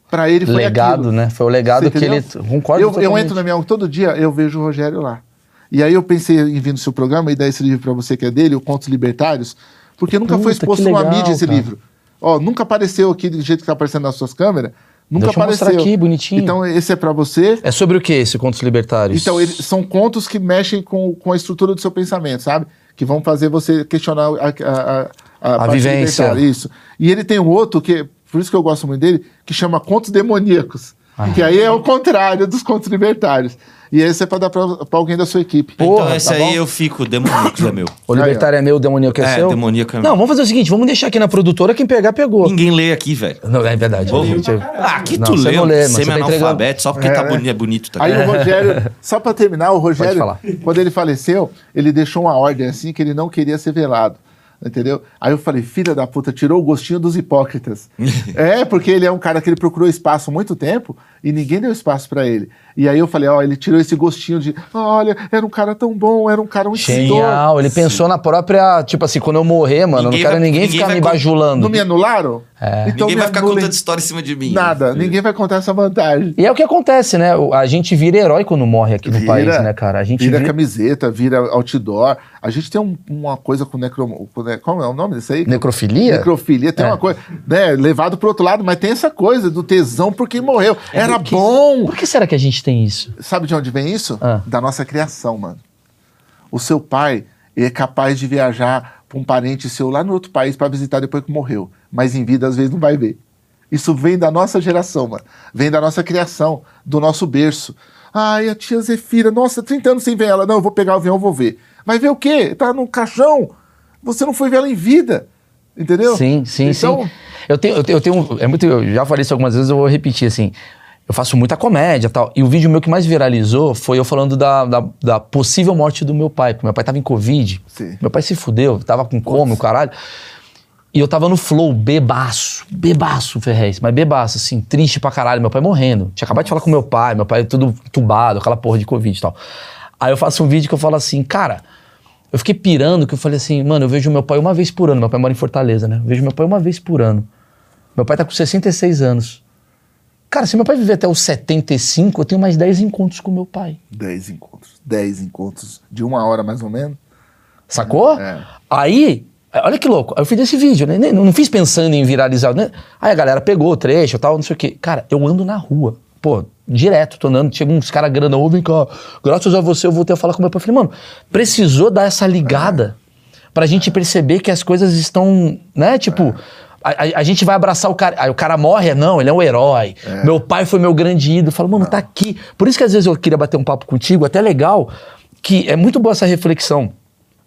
Para ele foi legado, aquilo. né? Foi o legado que ele. Concordo Eu, eu entro na minha todo dia, eu vejo o Rogério lá. E aí eu pensei em vir no seu programa e dar esse livro para você que é dele, o Contos Libertários, porque nunca foi Puta, exposto numa legal, mídia esse cara. livro. Ó, nunca apareceu aqui do jeito que tá aparecendo nas suas câmeras. Nunca Deixa eu apareceu. mostrar aqui, bonitinho. Então esse é para você. É sobre o que esse Contos Libertários? Então, eles são contos que mexem com, com a estrutura do seu pensamento, sabe? Que vão fazer você questionar a, a, a, parte vivência. libertária, Isso. E ele tem um outro, que, por isso que eu gosto muito dele, que chama Contos Demoníacos. Ah. Que aí é o contrário dos contos libertários. E esse é para dar para alguém da sua equipe. então Porra, esse tá aí bom? eu fico, demoníacos é meu. O Libertário é meu, o Demoníaco é, É, seu? Demoníaco é Não, meu. vamos fazer o seguinte, vamos deixar aqui na produtora, quem pegar, pegou. Ninguém lê aqui, velho. Não, é verdade. Gente. Ah, aqui Não, tu você lê, não lê, mano, você tá semi-analfabeto, só porque É, tá né? boni- é bonito. Tá Aí o Rogério, só para terminar, o Rogério, quando ele faleceu, ele deixou uma ordem assim que ele não queria ser velado. Entendeu? Aí eu falei, filha da puta, tirou o gostinho dos hipócritas. é, porque ele é um cara que ele procurou espaço há muito tempo e ninguém deu espaço para ele. E aí eu falei, ó, ele tirou esse gostinho de, olha, era um cara tão bom, era um cara um. Genial, ele pensou na própria, tipo assim, quando eu morrer, mano, Ninguém eu não quero vai- ninguém, ninguém ficar me bajulando. Não me anularam? É. Então Ninguém vai ficar anulem. contando história em cima de mim. Nada, ninguém vai contar essa vantagem. E é o que acontece, né? A gente vira herói quando morre aqui no Vira- país, né, cara? A gente vira, vira, camiseta, vira outdoor. A gente tem um- uma coisa com necro... com ne- Qual é o nome disso aí? necrofilia. Necrofilia tem É. uma coisa, né, levado pro outro lado, mas tem essa coisa do tesão por quem morreu. Era Por que- bom. Por que será que a gente tem isso? Sabe de onde vem isso? Ah. Da nossa criação, mano. O seu pai é capaz de viajar para um parente seu lá no outro país para visitar depois que morreu, mas em vida às vezes não vai ver. Isso vem da nossa geração, mano. Vem da nossa criação, do nosso berço. Ai, a tia Zefira, nossa, 30 anos sem ver ela. Não, eu vou pegar o avião, vou ver. Vai ver o quê? Tá no caixão. Você não foi ver ela em vida. Entendeu? Sim, sim, então, sim. Eu tenho, eu tenho, eu tenho- é muito, eu já falei isso algumas vezes, eu vou repetir assim. Eu faço muita comédia e tal. E o vídeo meu que mais viralizou foi eu falando da, da, da possível morte do meu pai. Porque meu pai tava em Covid. Sim. Meu pai se fudeu, tava com coma, o caralho. E eu tava no flow, bebaço, bebaço, Ferrez, mas bebaço, assim, triste pra caralho, meu pai morrendo. Tinha acabado de falar com meu pai, meu pai tudo tubado, aquela porra de Covid e tal. Aí eu faço um vídeo que eu falo assim, cara, eu fiquei pirando, que eu falei assim, mano, eu vejo meu pai uma vez por ano, meu pai mora em Fortaleza, né? Eu vejo meu pai uma vez por ano. Meu pai tá com 66 anos. Cara, se meu pai viver até os 75, eu tenho mais 10 encontros com meu pai. 10 encontros. 10 encontros de uma hora mais ou menos. Sacou? É. Aí, olha que louco, eu fiz esse vídeo, né? Nem- Não fiz pensando em viralizar, né? Aí a galera pegou o trecho e tal, não sei o quê. Cara, eu ando na rua, pô, direto, tô andando, chega uns caras grandão, "Ô, vem cá, graças a você eu voltei a falar com meu pai. Eu falei, mano, precisou dar essa ligada pra gente perceber que as coisas estão, né? Tipo, a, a- a gente vai abraçar o cara, aí o cara morre, não, ele é um herói. Meu pai foi meu grande ídolo. Eu falo, mano, tá aqui. Por isso que às vezes eu queria bater um papo contigo, até legal, que é muito boa essa reflexão.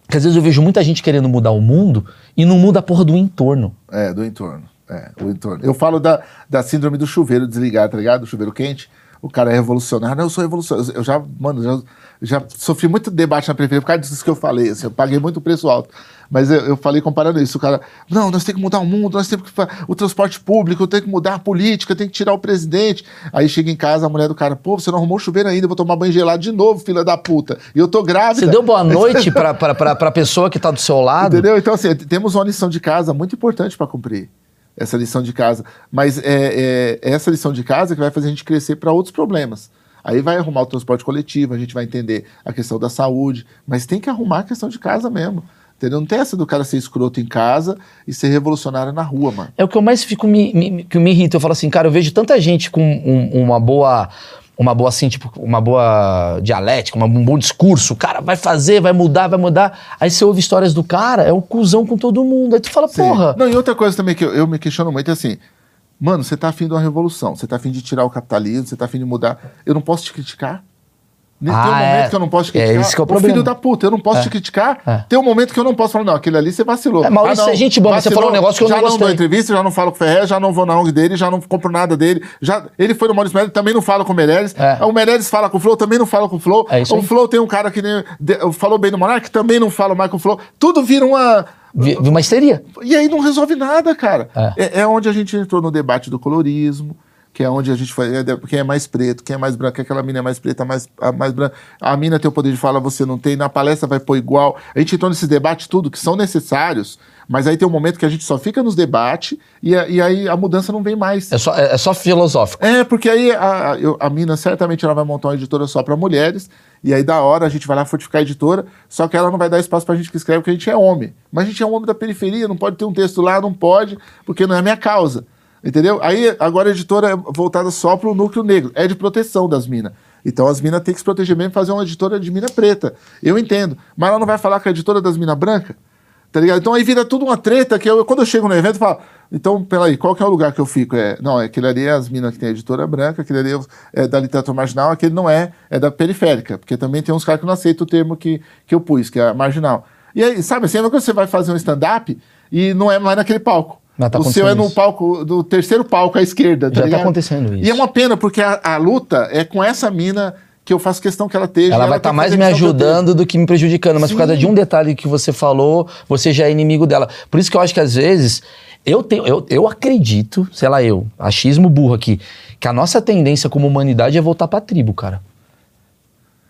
Que às vezes eu vejo muita gente querendo mudar o mundo e não muda a porra do entorno. É, do entorno. É, o entorno. Eu falo da, da síndrome do chuveiro desligado, tá ligado? Do chuveiro quente. o cara é revolucionário. Não, eu sou revolucionário. Eu já, mano, já, já sofri muito debate na periferia por causa disso que eu falei. Assim, eu paguei muito preço alto. Mas eu, eu falei comparando isso. O cara, não, nós temos que mudar o mundo, nós temos que. O transporte público, tem que mudar a política, tem que tirar o presidente. Aí chega em casa, a mulher do cara, pô, você não arrumou chuveiro ainda, eu vou tomar banho gelado de novo, filha da puta. E eu tô grávida. Você deu boa noite pra, pra, pra, pra pessoa que tá do seu lado? Entendeu? Então, assim, temos uma lição de casa muito importante para cumprir. Essa lição de casa. Mas é, é essa lição de casa que vai fazer a gente crescer para outros problemas. Aí vai arrumar o transporte coletivo, a gente vai entender a questão da saúde, mas tem que arrumar a questão de casa mesmo. Entendeu? Não tem essa do cara ser escroto em casa e ser revolucionário na rua, mano. É o que eu mais fico me, me- que me irrita. Eu falo assim, cara, eu vejo tanta gente com um- uma boa. Uma boa, assim, tipo, uma boa dialética, uma- um bom discurso. O cara vai fazer, vai mudar, vai mudar. Aí você ouve histórias do cara, é um cuzão com todo mundo. Aí tu fala, Sim. porra. Não, e outra coisa também que eu, eu me questiono muito é assim, mano, você tá afim de uma revolução, você tá afim de tirar o capitalismo, você tá afim de mudar. Eu não posso te criticar. Nem Ah, tem um momento é. que eu não posso te É, criticar. esse que é o problema. filho da puta, eu não posso É. te criticar. É. Tem um momento que eu não posso falar, não, aquele ali você vacilou. É, Maurício, não, é gente boa, mas você falou um negócio que eu já não não dou gostei. entrevista, já não falo com o Ferrer, já não vou na ONG dele, já não compro nada dele. Já, ele foi no Maurício Meirelles, também não fala com o Meirelles. É. O Meirelles fala com o Flow, também não fala com o Flow. É isso o. Flow tem um cara que nem, de- falou bem do Monark, também não fala mais com o Flow. Tudo vira uma... Vi, vi uma histeria. E aí não resolve nada, cara. É. É, é onde a gente entrou no debate do colorismo, que é onde a gente foi. é Quem é mais preto, quem é mais branco, aquela mina é mais preta, mais, a mais branca. A mina tem o poder de fala, você não tem. Na palestra vai pôr igual. A gente entrou nesses debates tudo que são necessários, mas aí tem um momento que a gente só fica nos debates e, e aí a mudança não vem mais. É só, é, é só filosófico. É, porque aí a, a, eu- a mina certamente ela vai montar uma editora só para mulheres, e aí da hora a gente vai lá fortificar a editora, só que ela não vai dar espaço pra gente que escreve, porque a gente é homem. Mas a gente é um homem da periferia, não pode ter um texto lá, não pode, porque não é a minha causa. Entendeu? Aí agora a editora é voltada só pro núcleo negro, é de proteção das minas. Então as minas têm que se proteger mesmo e fazer uma editora de mina preta. Eu entendo. Mas ela não vai falar com a editora das minas brancas? Tá ligado? Então aí vira tudo uma treta que eu, quando eu chego no evento, eu falo, então, peraí, qual que é o lugar que eu fico? É, não, é aquele ali é as minas que tem a editora branca, aquele ali é da literatura marginal, aquele não é, é da periférica, porque também tem uns caras que não aceitam o termo que, que eu pus, que é marginal. E aí, sabe assim, é quando você vai fazer um stand-up e não é mais naquele palco. Tá o seu é no palco, do terceiro palco à esquerda, tá Já tá ligado? acontecendo isso. E é uma pena, porque a, a luta é com essa mina que eu faço questão que ela esteja. Ela vai estar que mais me ajudando do que me prejudicando, mas por causa Sim. de um detalhe que você falou, você já é inimigo dela. Por isso que eu acho que às vezes eu tenho, eu, eu acredito, sei lá, eu, achismo burro aqui, que a nossa tendência como humanidade é voltar pra tribo, cara.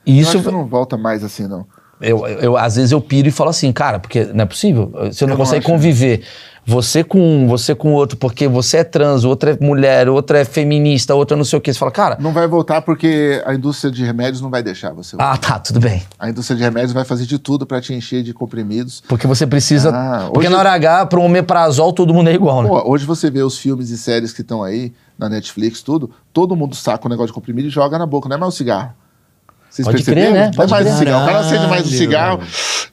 E Eu isso não volta mais assim, não. Eu, eu, às vezes eu piro e falo assim, cara, porque não é possível. Você não Eu não consegue acho. conviver. Você com um, você com outro, porque você é trans, outra é mulher, outra é feminista, outra não sei o que. Você fala, cara, Não vai voltar porque a indústria de remédios não vai deixar você. ah, tá, tudo bem. A indústria de remédios vai fazer de tudo pra te encher de comprimidos. Porque você precisa. Ah, porque hoje- na hora H, para um omeprazol, todo mundo é igual, né? Pô, hoje você vê os filmes e séries que estão aí na Netflix, tudo, todo mundo saca o negócio de comprimido e joga na boca, não é mais o cigarro. Vocês Pode crer, perceberam? né? Não é Pode mais o crer. cigarro. O cara acende mais Caralho. cigarro.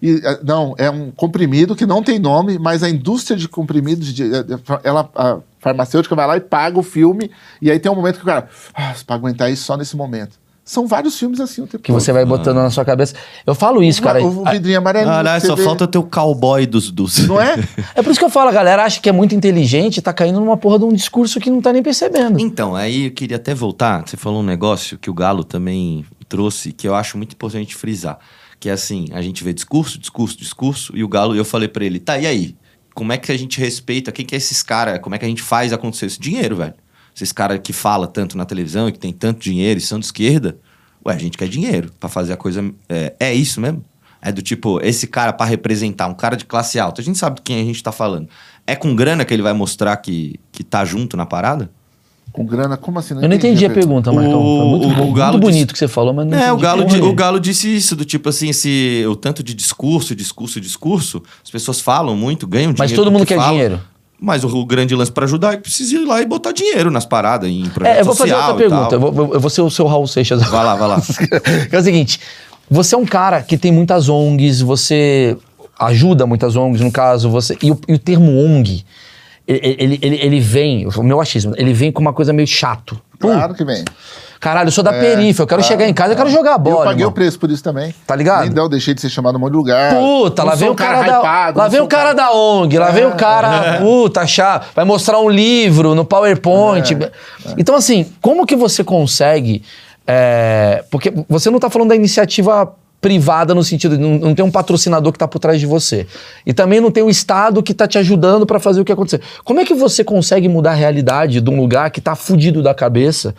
E, eh, não, é um comprimido que não tem nome, mas a indústria de comprimidos, de, eh, ela, a farmacêutica vai lá e paga o filme, e aí tem um momento que o cara, ah, para aguentar isso só nesse momento. São vários filmes assim o tempo Que você vai botando na sua cabeça. Eu falo isso, cara. O, vidrinho amarelinho. Caralho, que você só vê. falta ter o cowboy dos. dos... Não é? É por isso que eu falo, a galera acha que é muito inteligente e tá caindo numa porra de um discurso que não tá nem percebendo. Então, aí eu queria até voltar. Você falou um negócio que o Galo também trouxe, que eu acho muito importante frisar. Que é assim, a gente vê discurso, discurso, discurso, e o Galo, eu falei pra ele, tá, e aí? Como é que a gente respeita? Quem que é esses caras? Como é que a gente faz acontecer esse dinheiro, velho? Esses caras que fala tanto na televisão e que tem tanto dinheiro e são de esquerda, ué, a gente quer dinheiro pra fazer a coisa. É, é isso mesmo? É do tipo, esse cara pra representar um cara de classe alta, a gente sabe de quem a gente tá falando. É com grana que ele vai mostrar que, que tá junto na parada? Com grana, como assim? Eu não entendi a pergunta, Marcão. Foi muito, O- o muito Galo bonito disse- que você falou, mas não É, o entendi Galo, di- o nenhuma. Galo disse isso, do tipo assim, esse, o tanto de discurso, discurso, discurso, as pessoas falam muito, ganham dinheiro. Mas todo o mundo que quer falam. dinheiro. Mas o, grande lance pra ajudar é que precisa ir lá e botar dinheiro nas paradas, em projeto É, eu vou fazer outra pergunta. Eu vou, eu vou ser o seu Raul Seixas Vai lá, vai lá. é o seguinte: você é um cara que tem muitas ONGs, você ajuda muitas ONGs, no caso, você. E o, e o termo ONG, ele, ele, ele, ele vem, o meu achismo, ele vem com uma coisa meio chato. Claro que vem. Caralho, eu sou da perifa, eu quero chegar em casa, eu quero jogar bola. Eu paguei irmão. o preço por isso também. Tá ligado? Nem deu, deixei de ser chamado um monte de lugar. Puta, Não lá vem o cara, da. hypado, lá vem o cara da ONG, lá vem o cara, puta, chato. Vai mostrar um livro no PowerPoint. É, Então, assim, como que você consegue. é, porque você não tá falando da iniciativa privada no sentido de não, não tem um patrocinador que tá por trás de você. E também não tem o Estado que tá te ajudando para fazer o que acontecer. Como é que você consegue mudar a realidade de um lugar que tá fudido da cabeça?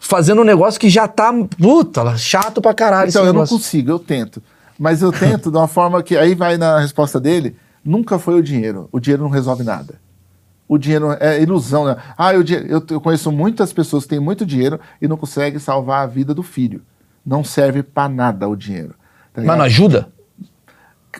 Fazendo um negócio que já tá, puta, chato pra caralho. Então, eu não negócio. consigo, eu tento. Mas eu tento de uma forma que. Aí vai na resposta dele: nunca foi o dinheiro. O dinheiro não resolve nada. O dinheiro é ilusão, né? Ah, eu, eu, eu conheço muitas pessoas que têm muito dinheiro e não conseguem salvar a vida do filho. Não serve pra nada o dinheiro. tá Mas não ajuda?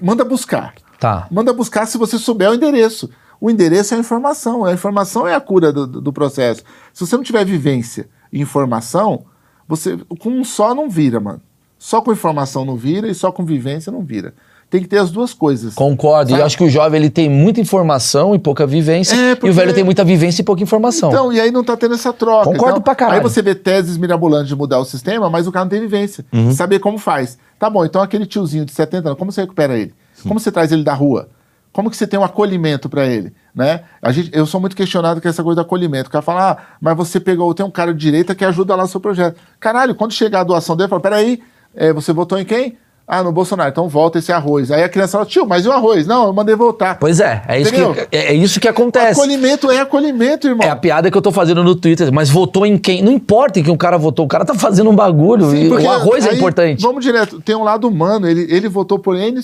Manda buscar. Tá. Manda buscar se você souber o endereço. O endereço é a informação. A informação é a cura do, do- do processo. Se você não tiver vivência e informação, você com um só não vira, mano. Só com informação não vira e só com vivência não vira. Tem que ter as duas coisas. Concordo. E Sabe? eu acho que o jovem ele tem muita informação e pouca vivência. É, E o porque- velho tem muita vivência e pouca informação. Então, e aí não tá tendo essa troca. Concordo então, pra caralho. Aí você vê teses mirabolantes de mudar o sistema, mas o cara não tem vivência. Uhum. Saber como faz. Tá bom, então aquele tiozinho de 70 anos, como você recupera ele? Como você traz ele da rua? Como que você tem um acolhimento para ele? Né? A gente, eu sou muito questionado com essa coisa do acolhimento. O cara fala, ah, mas você pegou, tem um cara de direita que ajuda lá no seu projeto. Caralho, quando chegar a doação dele, fala, peraí, é, você votou em quem? Ah, no Bolsonaro, então volta esse arroz. Aí a criança fala, tio, mas e o arroz? Não, eu mandei voltar. Pois é, é isso, que, é, é isso que acontece. Acolhimento é acolhimento, irmão. É a piada que eu tô fazendo no Twitter, mas votou em quem? Não importa em quem o cara votou, o cara tá fazendo um bagulho. Sim, e porque o arroz é aí, importante. Vamos direto, tem um lado humano, ele, ele votou por N, N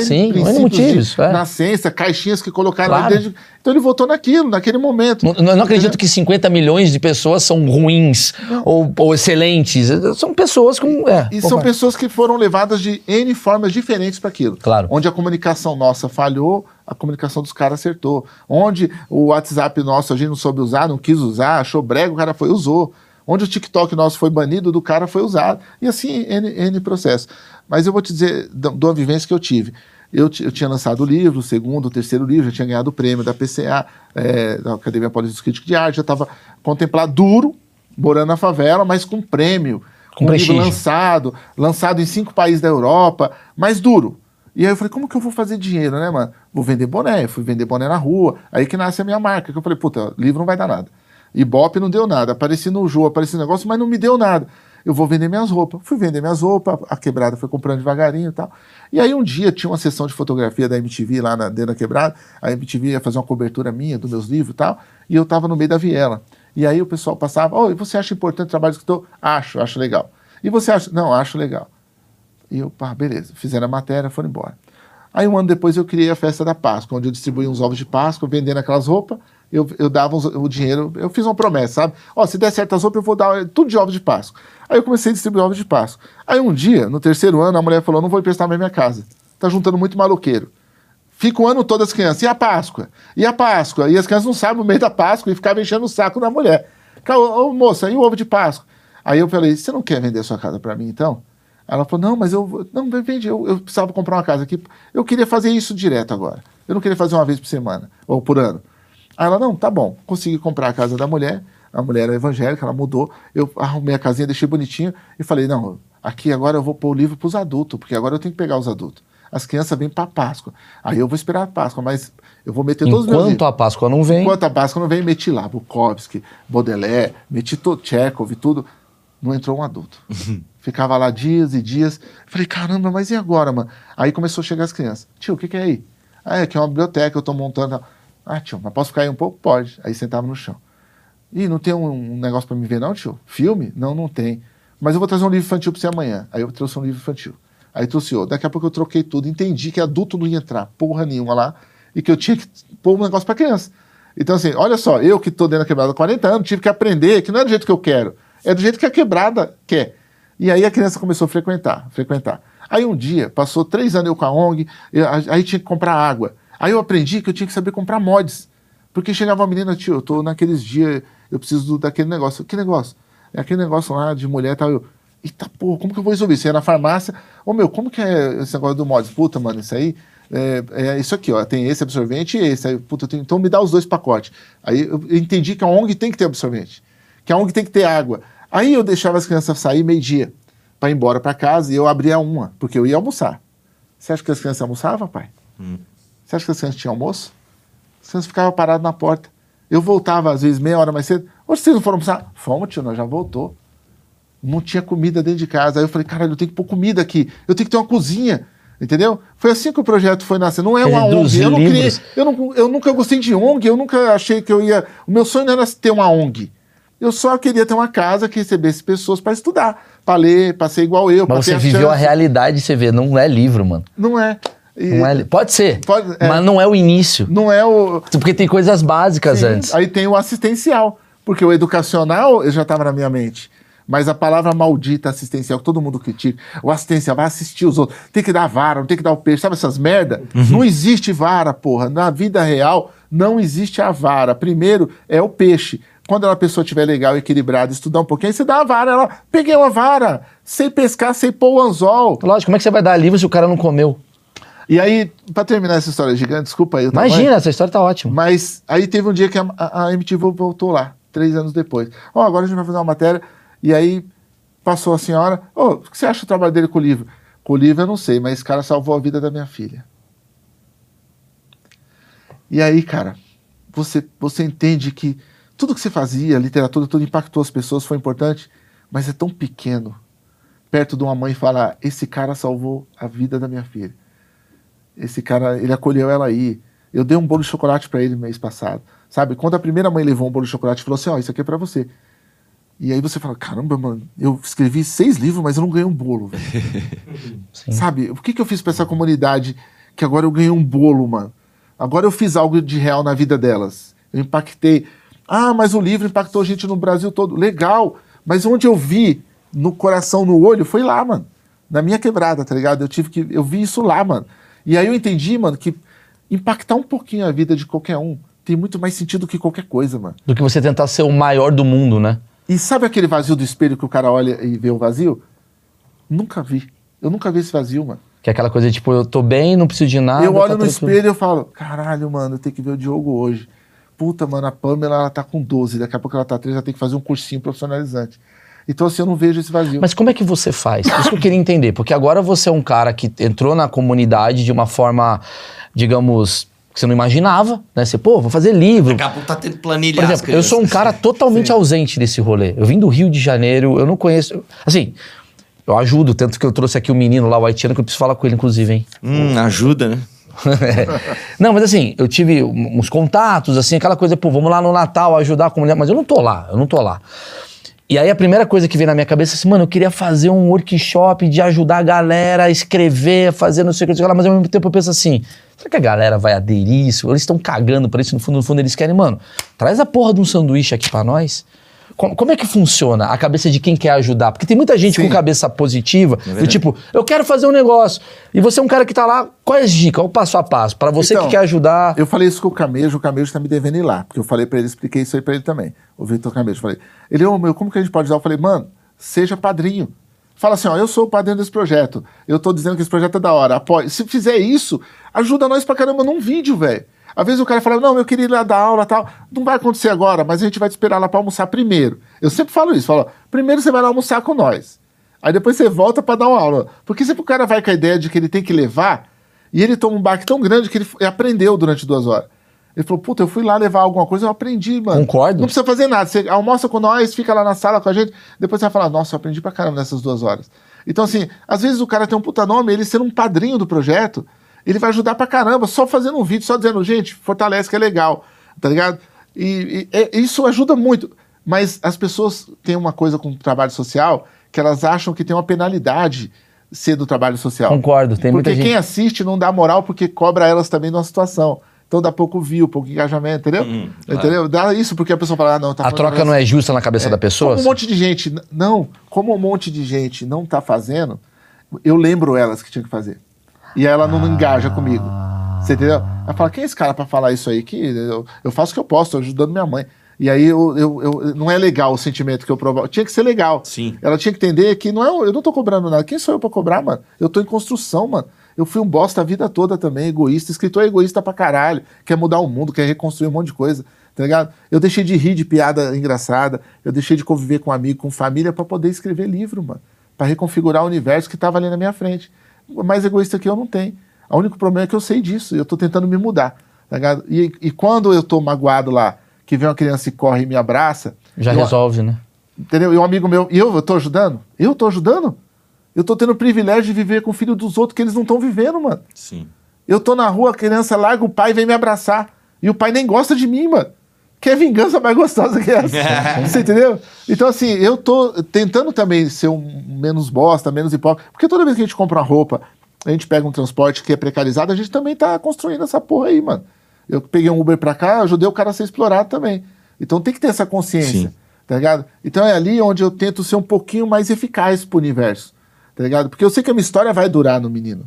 Sim, N princípios motivos, de é. nascença, caixinhas que colocaram Claro. dentro. de- Então ele votou naquilo, naquele momento. Não, não- acredito que 50 milhões de pessoas são ruins ou, ou excelentes. São pessoas com. É, E são pessoas que foram levadas de N formas diferentes para aquilo. Claro. Onde a comunicação nossa falhou, a comunicação dos caras acertou. Onde o WhatsApp nosso a gente não soube usar, não quis usar, achou brega, o cara foi usou. Onde o TikTok nosso foi banido, do cara foi usado. E assim, N, N processo. Mas eu vou te dizer da- de uma vivência que eu tive. Eu, eu tinha lançado o livro, o segundo, o terceiro livro, já tinha ganhado o prêmio da PCA, é, da Academia Paulista dos Críticos de Arte, já estava contemplado duro, morando na favela, mas com prêmio, Com um livro prestígio. lançado, lançado em cinco países da Europa, mas duro. E aí eu falei, como que eu vou fazer dinheiro, né, mano? Vou vender boné, eu fui vender boné na rua, aí que nasce a minha marca, que eu falei, puta, livro não vai dar nada. Ibope não deu nada, apareci no Jô, apareci no negócio, mas não me deu nada. Eu vou vender minhas roupas. Fui vender minhas roupas, a quebrada foi comprando devagarinho e tal. E aí um dia tinha uma sessão de fotografia da MTV lá na, dentro da quebrada, a MTV ia fazer uma cobertura minha dos meus livros e tal, e eu tava no meio da viela. E aí o pessoal passava, oh, você acha importante o trabalho do escritor? Acho, acho legal. E você acha? Não, acho legal. E eu, pá, beleza, fizeram a matéria, foram embora. Aí um ano depois eu criei a festa da Páscoa, onde eu distribuía uns ovos de Páscoa, vendendo aquelas roupas, eu, eu dava uns- o dinheiro, eu fiz uma promessa, sabe? Ó, se der certo as roupas, eu vou dar tudo de ovos de Páscoa. Aí eu comecei a distribuir ovos de Páscoa. Aí um dia, no terceiro ano, a mulher falou, não vou emprestar mais minha casa. Tá juntando muito maloqueiro. Fica o ano todo as crianças. E a Páscoa? E a Páscoa? E as crianças não sabem o meio da Páscoa e ficavam enchendo o saco da mulher. Ô, moça, e o ovo de Páscoa? Aí eu falei, você não quer vender sua casa para mim, então? Ela falou, não, mas eu... Não, vende, eu, eu precisava comprar uma casa aqui. Eu queria fazer isso direto agora. Eu não queria fazer uma vez por semana, ou por ano. Aí ela, não, tá bom. Consegui comprar a casa da mulher. A mulher era evangélica, ela mudou. Eu arrumei a casinha, deixei bonitinho e falei, não, aqui agora eu vou pôr o livro para os adultos, porque agora eu tenho que pegar os adultos. As crianças vêm para Páscoa. Aí eu vou esperar a Páscoa, mas eu vou meter todos os meus Enquanto livros. a Páscoa não vem. Enquanto a Páscoa não vem, meti lá Bukowski, Baudelaire, meti todo Chekhov e tudo. Não entrou um adulto. Ficava lá dias e dias. Falei, caramba, mas e agora, mano? Aí começou a chegar as crianças. Tio, o que, que é aí? Ah, é aqui é uma biblioteca, eu tô montando. Ah, tio, mas posso ficar aí um pouco? Pode. Aí sentava no chão. Ih, não tem um, um negócio pra me ver, não, tio? Filme? Não, não tem. Mas eu vou trazer um livro infantil pra você amanhã. Aí eu trouxe um livro infantil. Aí trouxe outro. Daqui a pouco eu troquei tudo. Entendi que adulto não ia entrar porra nenhuma lá e que eu tinha que pôr um negócio pra criança. Então, assim, olha só, eu que tô dentro da quebrada há 40 anos, tive que aprender que não é do jeito que eu quero, é do jeito que a quebrada quer. E aí a criança começou a frequentar, frequentar. Aí um dia, passou três anos eu com a ONG, eu- aí tinha que comprar água. Aí eu aprendi que eu tinha que saber comprar mods. Porque chegava uma menina, tio, eu tô naqueles dias, eu preciso daquele negócio. Que negócio? É aquele negócio lá de mulher e tal. Eu, eita porra, como que eu vou resolver? Você ia na farmácia, ô meu, como que é esse negócio do mods? Puta, mano, isso aí é, é isso aqui, ó. Tem esse absorvente e esse. Aí, puta, tenho- então me dá os dois pacotes. Aí eu entendi que a ONG tem que ter absorvente. que a ONG tem que ter água. Aí eu deixava as crianças sair meio-dia para ir embora para casa e eu abria uma, porque eu ia almoçar. Você acha que as crianças almoçavam, pai? Você acha que as crianças tinham almoço? As crianças ficavam paradas na porta. Eu voltava, às vezes, meia hora mais cedo. Hoje vocês não foram almoçar? Fomos, tio, nós já voltou. Não tinha comida dentro de casa. Aí eu falei, caralho, eu tenho que pôr comida aqui. Eu tenho que ter uma cozinha. Entendeu? Foi assim que o projeto foi nascer. Não é uma ONG. Eu, não criei, eu, não, eu nunca gostei de ONG, eu nunca achei que eu ia. O meu sonho não era ter uma ONG. Eu só queria ter uma casa que recebesse pessoas para estudar, para ler, para ser igual eu. Mas você viveu a chance. realidade, você vê, não é livro, mano. Não é. E Não é Pode ser, Pode- é. mas não é o início. Não é o. Porque tem coisas básicas Sim, antes. Aí tem o assistencial, porque o educacional eu já estava na minha mente. Mas a palavra maldita assistencial, que todo mundo critica, o assistencial vai assistir os outros, tem que dar vara, não tem que dar o peixe, sabe essas merda? Não existe vara, porra. Na vida real, não existe a vara. Primeiro é o peixe. Quando a pessoa estiver legal, equilibrada, estudar um pouquinho, aí você dá a vara. Ela, peguei uma vara, sei pescar, sei pôr o anzol. Lógico, como é que você vai dar livro se o cara não comeu? E aí, pra terminar essa história gigante, desculpa aí. o tamanho. Imagina, essa história tá ótima. Mas aí teve um dia que a, a, a MTV voltou lá, três anos depois. Ó, agora a gente vai fazer uma matéria. E aí passou a senhora. Ô, o que você acha do trabalho dele com o livro? Com o livro eu não sei, mas esse cara salvou a vida da minha filha. E aí, cara, você, você entende que tudo que você fazia, literatura, tudo impactou as pessoas, foi importante, mas é tão pequeno. Perto de uma mãe falar: esse cara salvou a vida da minha filha. Esse cara, ele acolheu ela aí. Eu dei um bolo de chocolate para ele mês passado. Sabe? Quando a primeira mãe levou um bolo de chocolate e falou assim: Ó, isso aqui é para você. E aí você fala: caramba, mano, eu escrevi seis livros, mas eu não ganhei um bolo, velho. Sabe? O que, que eu fiz pra essa comunidade que agora eu ganhei um bolo, mano? Agora eu fiz algo de real na vida delas. Eu impactei. Ah, mas o livro impactou gente no Brasil todo. Legal. Mas onde eu vi no coração, no olho, foi lá, mano. Na minha quebrada, tá ligado? Eu tive que. Eu vi isso lá, mano. E aí eu entendi, mano, que impactar um pouquinho a vida de qualquer um tem muito mais sentido que qualquer coisa, mano. Do que você tentar ser o maior do mundo, né? E sabe aquele vazio do espelho que o cara olha e vê o vazio? Nunca vi. Eu nunca vi esse vazio, mano. Que é aquela coisa tipo, eu tô bem, não preciso de nada. eu tá olho no tranquilo. espelho e eu falo, caralho, mano, eu tenho que ver o Diogo hoje. Puta, mano, a Pamela, ela tá com 12, daqui a pouco ela tá 13, ela tem que fazer um cursinho profissionalizante. Então, assim, eu não vejo esse vazio. Mas como é que você faz? Isso que eu queria entender, porque agora você é um cara que entrou na comunidade de uma forma, digamos, que você não imaginava, né? Você, pô, vou fazer livro. Daqui a pouco tá tendo planilha. Por exemplo, eu sou um cara totalmente ausente desse rolê. Eu vim do Rio de Janeiro, eu não conheço. Assim, eu ajudo, tanto que eu trouxe aqui o menino lá, o haitiano, que eu preciso falar com ele, inclusive, hein? Hum, ajuda, né? não, mas assim, eu tive um- uns contatos, assim, aquela coisa, pô, vamos lá no Natal ajudar a comunidade, mas eu não tô lá, eu não tô lá. E aí a primeira coisa que veio na minha cabeça é assim, mano, eu queria fazer um workshop de ajudar a galera a escrever, a fazer não sei o que, mas ao mesmo tempo eu penso assim, será que a galera vai aderir isso? Eles estão cagando pra isso, no fundo, no fundo eles querem, mano, traz a porra de um sanduíche aqui pra nós. Como, é que funciona a cabeça de quem quer ajudar? Porque tem muita gente Sim. com cabeça positiva, do tipo, eu quero fazer um negócio. E você é um cara que tá lá, qual é as dicas? O passo a passo? Pra você Então, que quer ajudar. Eu falei isso com o Camejo, o Camejo tá me devendo ir lá, porque eu falei pra ele, expliquei isso aí pra ele também, o Vitor Camejo. Falei, ele, ô meu, como que a gente pode ajudar? Eu falei, mano, seja padrinho. Fala assim, ó, eu sou o padrinho desse projeto, eu tô dizendo que esse projeto é da hora, apoie. Se fizer isso, ajuda nós pra caramba num vídeo, velho. Às vezes o cara fala, não, eu queria ir lá dar aula e tal. Não vai acontecer agora, mas a gente vai te esperar lá pra almoçar primeiro. Eu sempre falo isso, falo, primeiro você vai lá almoçar com nós. Aí depois você volta pra dar uma aula. Porque sempre o cara vai com a ideia de que ele tem que levar, e ele toma um baque tão grande que ele aprendeu durante duas horas. Ele falou, puta, eu fui lá levar alguma coisa, eu aprendi, mano. Concordo. Não precisa fazer nada. Você almoça com nós, fica lá na sala com a gente, depois você vai falar, nossa, eu aprendi pra caramba nessas duas horas. Então, assim, às vezes o cara tem um puta nome, ele sendo um padrinho do projeto, ele vai ajudar pra caramba, só fazendo um vídeo, só dizendo, gente, fortalece que é legal, tá ligado? E, e- e isso ajuda muito. Mas as pessoas têm uma coisa com o trabalho social que elas acham que tem uma penalidade ser do trabalho social. Concordo, tem muita Porque gente- quem assiste não dá moral porque cobra elas também numa situação. Então dá pouco view, pouco engajamento, entendeu? Uhum, entendeu? Dá isso porque a pessoa fala, ah, não, tá A troca não é justa na cabeça da pessoa? como um monte de gente, não, como um monte de gente não tá fazendo, eu lembro elas que tinha que fazer. E ela não engaja comigo. Você entendeu? Ela fala, quem é esse cara pra falar isso aí? Que eu, eu faço o que eu posso, tô ajudando minha mãe. E aí eu, eu, eu- não é legal o sentimento que eu provoco. Tinha que ser legal. Sim. Ela tinha que entender que não é, eu não tô cobrando nada. Quem sou eu pra cobrar, mano? Eu tô em construção, mano. Eu fui um bosta a vida toda também, egoísta. Escritor é egoísta pra caralho. Quer mudar o mundo, quer reconstruir um monte de coisa. tá ligado? Eu deixei de rir de piada engraçada, eu deixei de conviver com amigo, com família para poder escrever livro, mano, para reconfigurar o universo que tava ali na minha frente. Mais egoísta que eu não tenho. O único problema é que eu sei disso, eu tô tentando me mudar, tá ligado? E, e quando eu tô magoado lá, que vem uma criança e corre e me abraça, Já eu- resolve, né? Entendeu? E um amigo meu, e eu, eu tô ajudando? Eu tô ajudando? Eu tô tendo o privilégio de viver com o filho dos outros que eles não estão vivendo, mano. Sim. Eu tô na rua, a criança larga o pai e vem me abraçar. E o pai nem gosta de mim, mano. Que é vingança mais gostosa que essa. Você entendeu? Então, assim, eu tô tentando também ser um menos bosta, menos hipócrita. Porque toda vez que a gente compra uma roupa, a gente pega um transporte que é precarizado, a gente também tá construindo essa porra aí, mano. Eu peguei um Uber pra cá, ajudei o cara a ser explorado também. Então tem que ter essa consciência, Sim. tá ligado? Então é ali onde eu tento ser um pouquinho mais eficaz pro universo, tá ligado? Porque eu sei que a minha história vai durar no menino.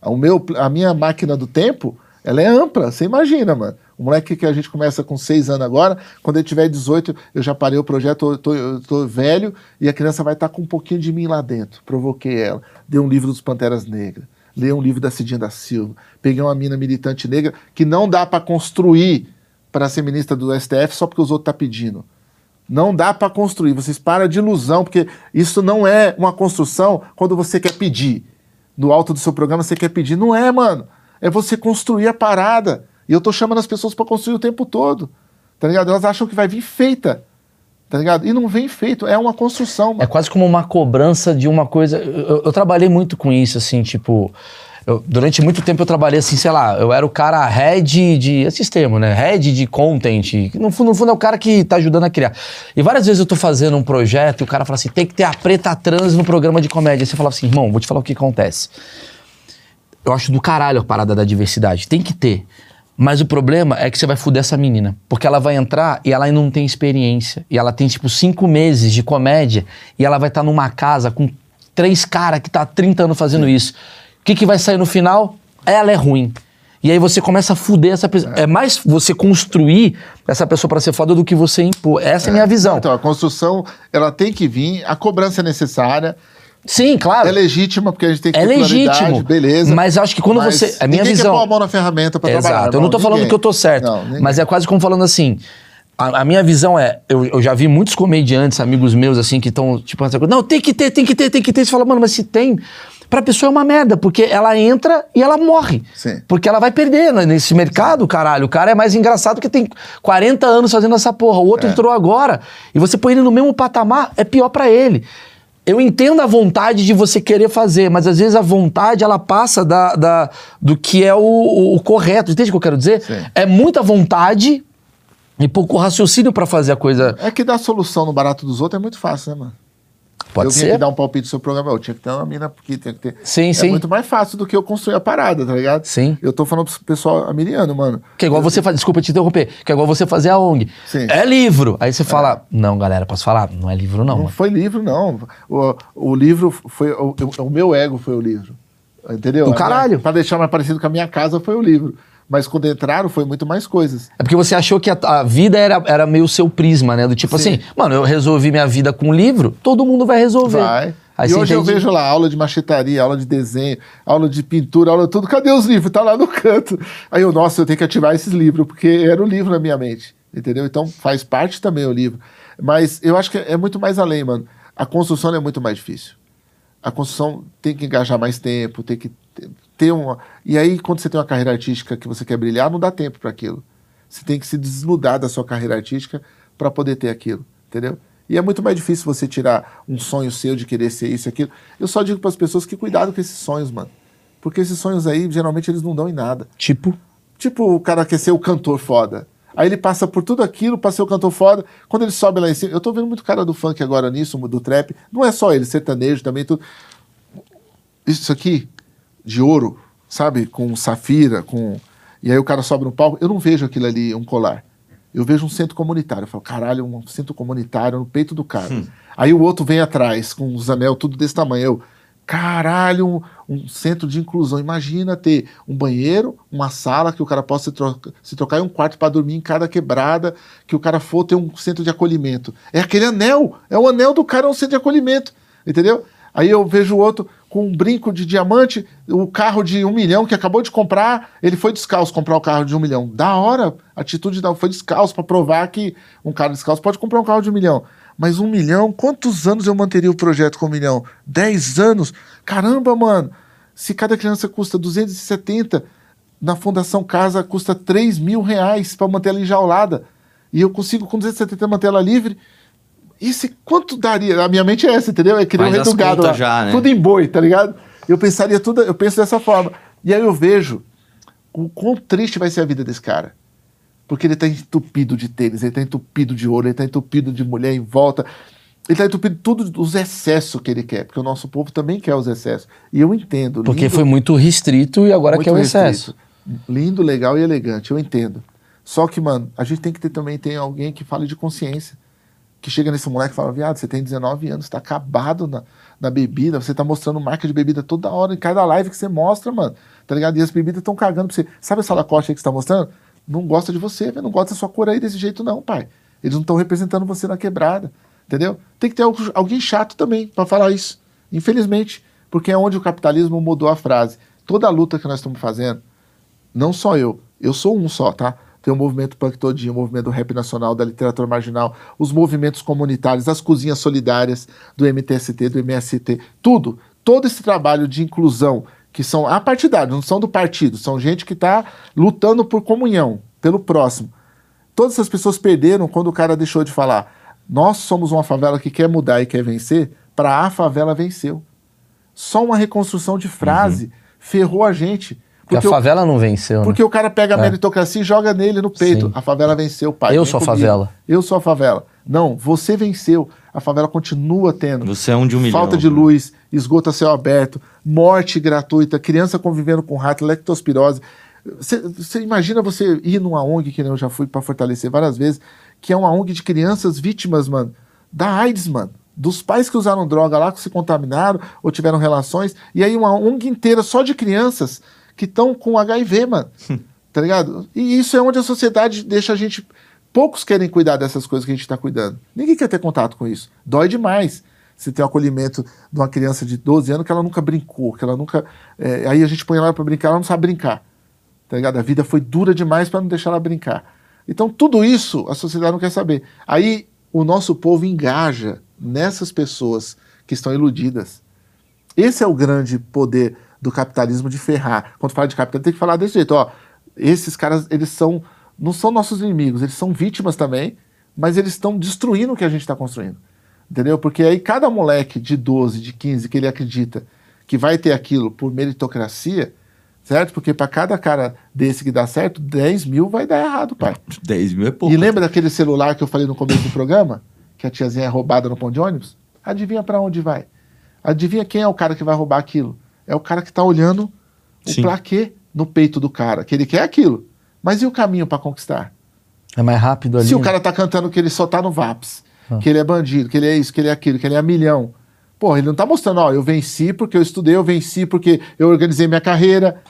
O meu, a minha máquina do tempo, ela é ampla, você imagina, mano. O moleque que a gente começa com 6 anos agora, quando ele tiver 18, eu já parei o projeto, eu tô, eu tô velho e a criança vai estar com um pouquinho de mim lá dentro. Provoquei ela. Dei um livro dos Panteras Negras. Li um livro da Cidinha da Silva. Peguei uma mina militante negra que não dá para construir para ser ministra do STF só porque os outros tá pedindo. Não dá para construir. Vocês param de ilusão, porque isso não é uma construção quando você quer pedir. No alto do seu programa você quer pedir. Não é, mano. É você construir a parada. E eu tô chamando as pessoas para construir o tempo todo. Tá ligado? Elas acham que vai vir feita. Tá ligado? E não vem feito. É uma construção. É mano. quase como uma cobrança de uma coisa. Eu, eu- trabalhei muito com isso, assim, tipo. eu- durante muito tempo eu trabalhei assim, sei lá, eu era o cara head de. Esses termos, né? Head de content. No fundo, no fundo é o cara que tá ajudando a criar. E várias vezes eu tô fazendo um projeto e o cara fala assim: tem que ter a preta trans no programa de comédia. Aí você falava assim, irmão, vou te falar o que acontece. Eu acho do caralho a parada da diversidade. Tem que ter. Mas o problema é que você vai fuder essa menina. Porque ela vai entrar e ela ainda não tem experiência. E ela tem, tipo, cinco meses de comédia. E ela vai estar numa casa com três caras que tá há 30 anos fazendo isso. O que, que vai sair no final? Ela é ruim. E aí você começa a fuder essa pessoa. É, mais você construir essa pessoa pra ser foda do que você impor. Essa é, a minha visão. Então, a construção, ela tem que vir, a cobrança é necessária, Sim, claro. é legítima, porque a gente tem que É legítimo. beleza. Mas acho que quando você- a minha visão- quer pôr a mão na ferramenta pra Exato. trabalhar. eu não tô falando que eu tô certo. Não, mas é quase como falando assim. A, a minha visão é, eu, eu já vi muitos comediantes, amigos meus, assim, que estão, tipo, não, tem que ter, tem que ter, tem que ter. Você fala, mano, mas se tem, pra pessoa é uma merda, porque ela entra e ela morre. Sim. Porque ela vai perder né, nesse mercado, caralho. O cara é mais engraçado que tem 40 anos fazendo essa porra. O É. outro entrou agora. E você põe ele no mesmo patamar, é pior pra ele. Eu entendo a vontade de você querer fazer, mas às vezes a vontade ela passa da, da- do que é o, o- o correto. Entende o que eu quero dizer? Sim. É muita vontade e pouco raciocínio pra fazer a coisa. É que dar solução no barato dos outros é muito fácil, né, mano? Pode eu ser. aqui dar um palpite no seu programa, eu tinha que ter uma mina, porque tem que ter. Sim, é sim. muito mais fácil do que eu construir a parada, tá ligado? Sim. Eu tô falando pro pessoal amiriano, mano. Que é igual você fazer, desculpa te interromper, que é igual você fazer a ONG. Sim. É livro. Aí você fala, não, galera, posso falar? Não é livro, não. Não mano. foi livro, não. O, o livro foi. O, o meu ego foi o livro. Entendeu? Do minha- caralho. Pra deixar mais parecido com a minha casa foi o livro. Mas quando entraram foi muito mais coisas. É porque você achou que a, a vida era, era meio seu prisma, né? Do tipo Sim. assim, mano, eu resolvi minha vida com um livro, todo mundo vai resolver. Vai. Aí e hoje eu entende- vejo lá aula de machetaria, aula de desenho, aula de pintura, aula de tudo. Cadê os livros? Tá lá no canto. Aí eu, nossa, eu tenho que ativar esses livros, porque era o livro na minha mente. Entendeu? Então faz parte também o livro. Mas eu acho que é muito mais além, mano. A construção é muito mais difícil. A construção tem que engajar mais tempo, tem que ter- uma. E aí, quando você tem uma carreira artística que você quer brilhar, não dá tempo para aquilo. Você tem que se desnudar da sua carreira artística para poder ter aquilo, entendeu? E é muito mais difícil você tirar um sonho seu de querer ser isso e aquilo. Eu só digo para as pessoas que cuidado com esses sonhos, mano. Porque esses sonhos aí, geralmente, eles não dão em nada. Tipo, Tipo, o cara quer ser o cantor foda. Aí ele passa por tudo aquilo pra ser o cantor foda. Quando ele sobe lá em cima. Eu tô vendo muito cara do funk agora nisso, do trap. Não é só ele, sertanejo também, tudo. Isso aqui, de ouro, sabe? Com safira, com. E aí o cara sobe no palco. Eu não vejo aquilo ali, um colar. Eu vejo um centro comunitário. Eu falo, caralho, um centro comunitário no peito do cara. Aí o outro vem atrás, com os anel tudo desse tamanho. Eu, caralho, um, um centro de inclusão. Imagina ter um banheiro, uma sala que o cara possa se, troca- se trocar e um quarto para dormir em cada quebrada, que o cara for ter um centro de acolhimento. É aquele anel, é o anel do cara, é um centro de acolhimento, entendeu? Aí eu vejo o outro com um brinco de diamante, o carro de um milhão que acabou de comprar, ele foi descalço comprar o carro de um milhão. Da hora, a atitude da foi descalço para provar que um cara descalço pode comprar um carro de um milhão. Mas um milhão, quantos anos eu manteria o projeto com um milhão? Dez anos? Caramba, mano! Se cada criança custa 270, na Fundação Casa custa 3 mil reais para manter ela enjaulada. E eu consigo com 270 manter ela livre. E se quanto daria? A minha mente é essa, entendeu? É que nem o Faz rei do as gado contas lá. já, né? Tudo em boi, tá ligado? Eu pensaria tudo, eu penso dessa forma. E aí eu vejo o quão triste vai ser a vida desse cara. Porque ele tá entupido de tênis, ele tá entupido de ouro, ele tá entupido de mulher em volta. Ele tá entupido tudo dos excessos que ele quer, porque o nosso povo também quer os excessos. E eu entendo. Porque lindo- foi muito restrito e agora quer o restrito. excesso. Lindo, legal e elegante, eu entendo. Só que, mano, a gente tem que ter também tem alguém que fale de consciência. Que chega nesse moleque e fala, viado, você tem 19 anos, tá acabado na, na bebida, você tá mostrando marca de bebida toda hora, em cada live que você mostra, mano. Tá ligado? E as bebidas estão cagando pra você. Sabe essa lacoste aí que você tá mostrando? Não gosta de você. Não gosta da sua cor aí desse jeito, não, pai. Eles não estão representando você na quebrada. Entendeu? Tem que ter algu- alguém chato também pra falar isso. Infelizmente. Porque é onde o capitalismo mudou a frase. Toda a luta que nós estamos fazendo, não só eu, eu sou um só, tá? Tem o movimento punk todinho, o movimento do rap nacional, da literatura marginal, os movimentos comunitários, as cozinhas solidárias do MTST, do MST, tudo. Todo esse trabalho de inclusão, que são apartidários, não são do partido, são gente que está lutando por comunhão, pelo próximo. Todas essas pessoas perderam quando o cara deixou de falar. Nós somos uma favela que quer mudar e quer vencer, para a favela venceu. Só uma reconstrução de frase ferrou a gente. Porque a Porque o- favela não venceu, né? porque o cara pega a É. meritocracia e joga nele no peito. Sim. A favela venceu, pai. Eu vem sou a comigo. favela. Eu sou a favela. Não, você venceu. A favela continua tendo. Você é um de um milhão. Falta de luz, esgoto a céu aberto, morte gratuita, criança convivendo com rato, lectospirose. Você imagina você ir numa ONG, que nem eu já fui para fortalecer várias vezes, que é uma ONG de crianças vítimas, mano, da AIDS, mano. Dos pais que usaram droga lá, que se contaminaram ou tiveram relações. E aí uma ONG inteira só de crianças que estão com HIV, mano. tá ligado? E isso é onde a sociedade deixa a gente. Poucos querem cuidar dessas coisas que a gente está cuidando. Ninguém quer ter contato com isso. Dói demais. Você tem o acolhimento de uma criança de 12 anos que ela nunca brincou, que ela nunca. é, aí a gente põe ela para brincar, ela não sabe brincar. Tá ligado? A vida foi dura demais para não deixar ela brincar. Então, tudo isso a sociedade não quer saber. Aí o nosso povo engaja nessas pessoas que estão iludidas. Esse é o grande poder do capitalismo de ferrar. Quando fala de capitalismo, tem que falar desse jeito. Ó, esses caras, eles são. Não são nossos inimigos, eles são vítimas também, mas eles estão destruindo o que a gente está construindo. Entendeu? Porque aí cada moleque de 12, de 15, que ele acredita que vai ter aquilo por meritocracia, certo? Porque para cada cara desse que dá certo, 10 mil vai dar errado, pai. 10 mil é pouco. E lembra daquele celular que eu falei no começo do programa? Que a tiazinha é roubada no pão de ônibus? Adivinha para onde vai? Adivinha quem é o cara que vai roubar aquilo? É o cara que tá olhando o Sim. plaquê no peito do cara, que ele quer aquilo. Mas e o caminho para conquistar? É mais rápido ali. Se o né? cara tá cantando que ele só tá no VAPS, Ah. que ele é bandido, que ele é isso, que ele é aquilo, que ele é milhão. Porra, ele não tá mostrando, ó, eu venci porque eu estudei, eu venci porque eu organizei minha carreira.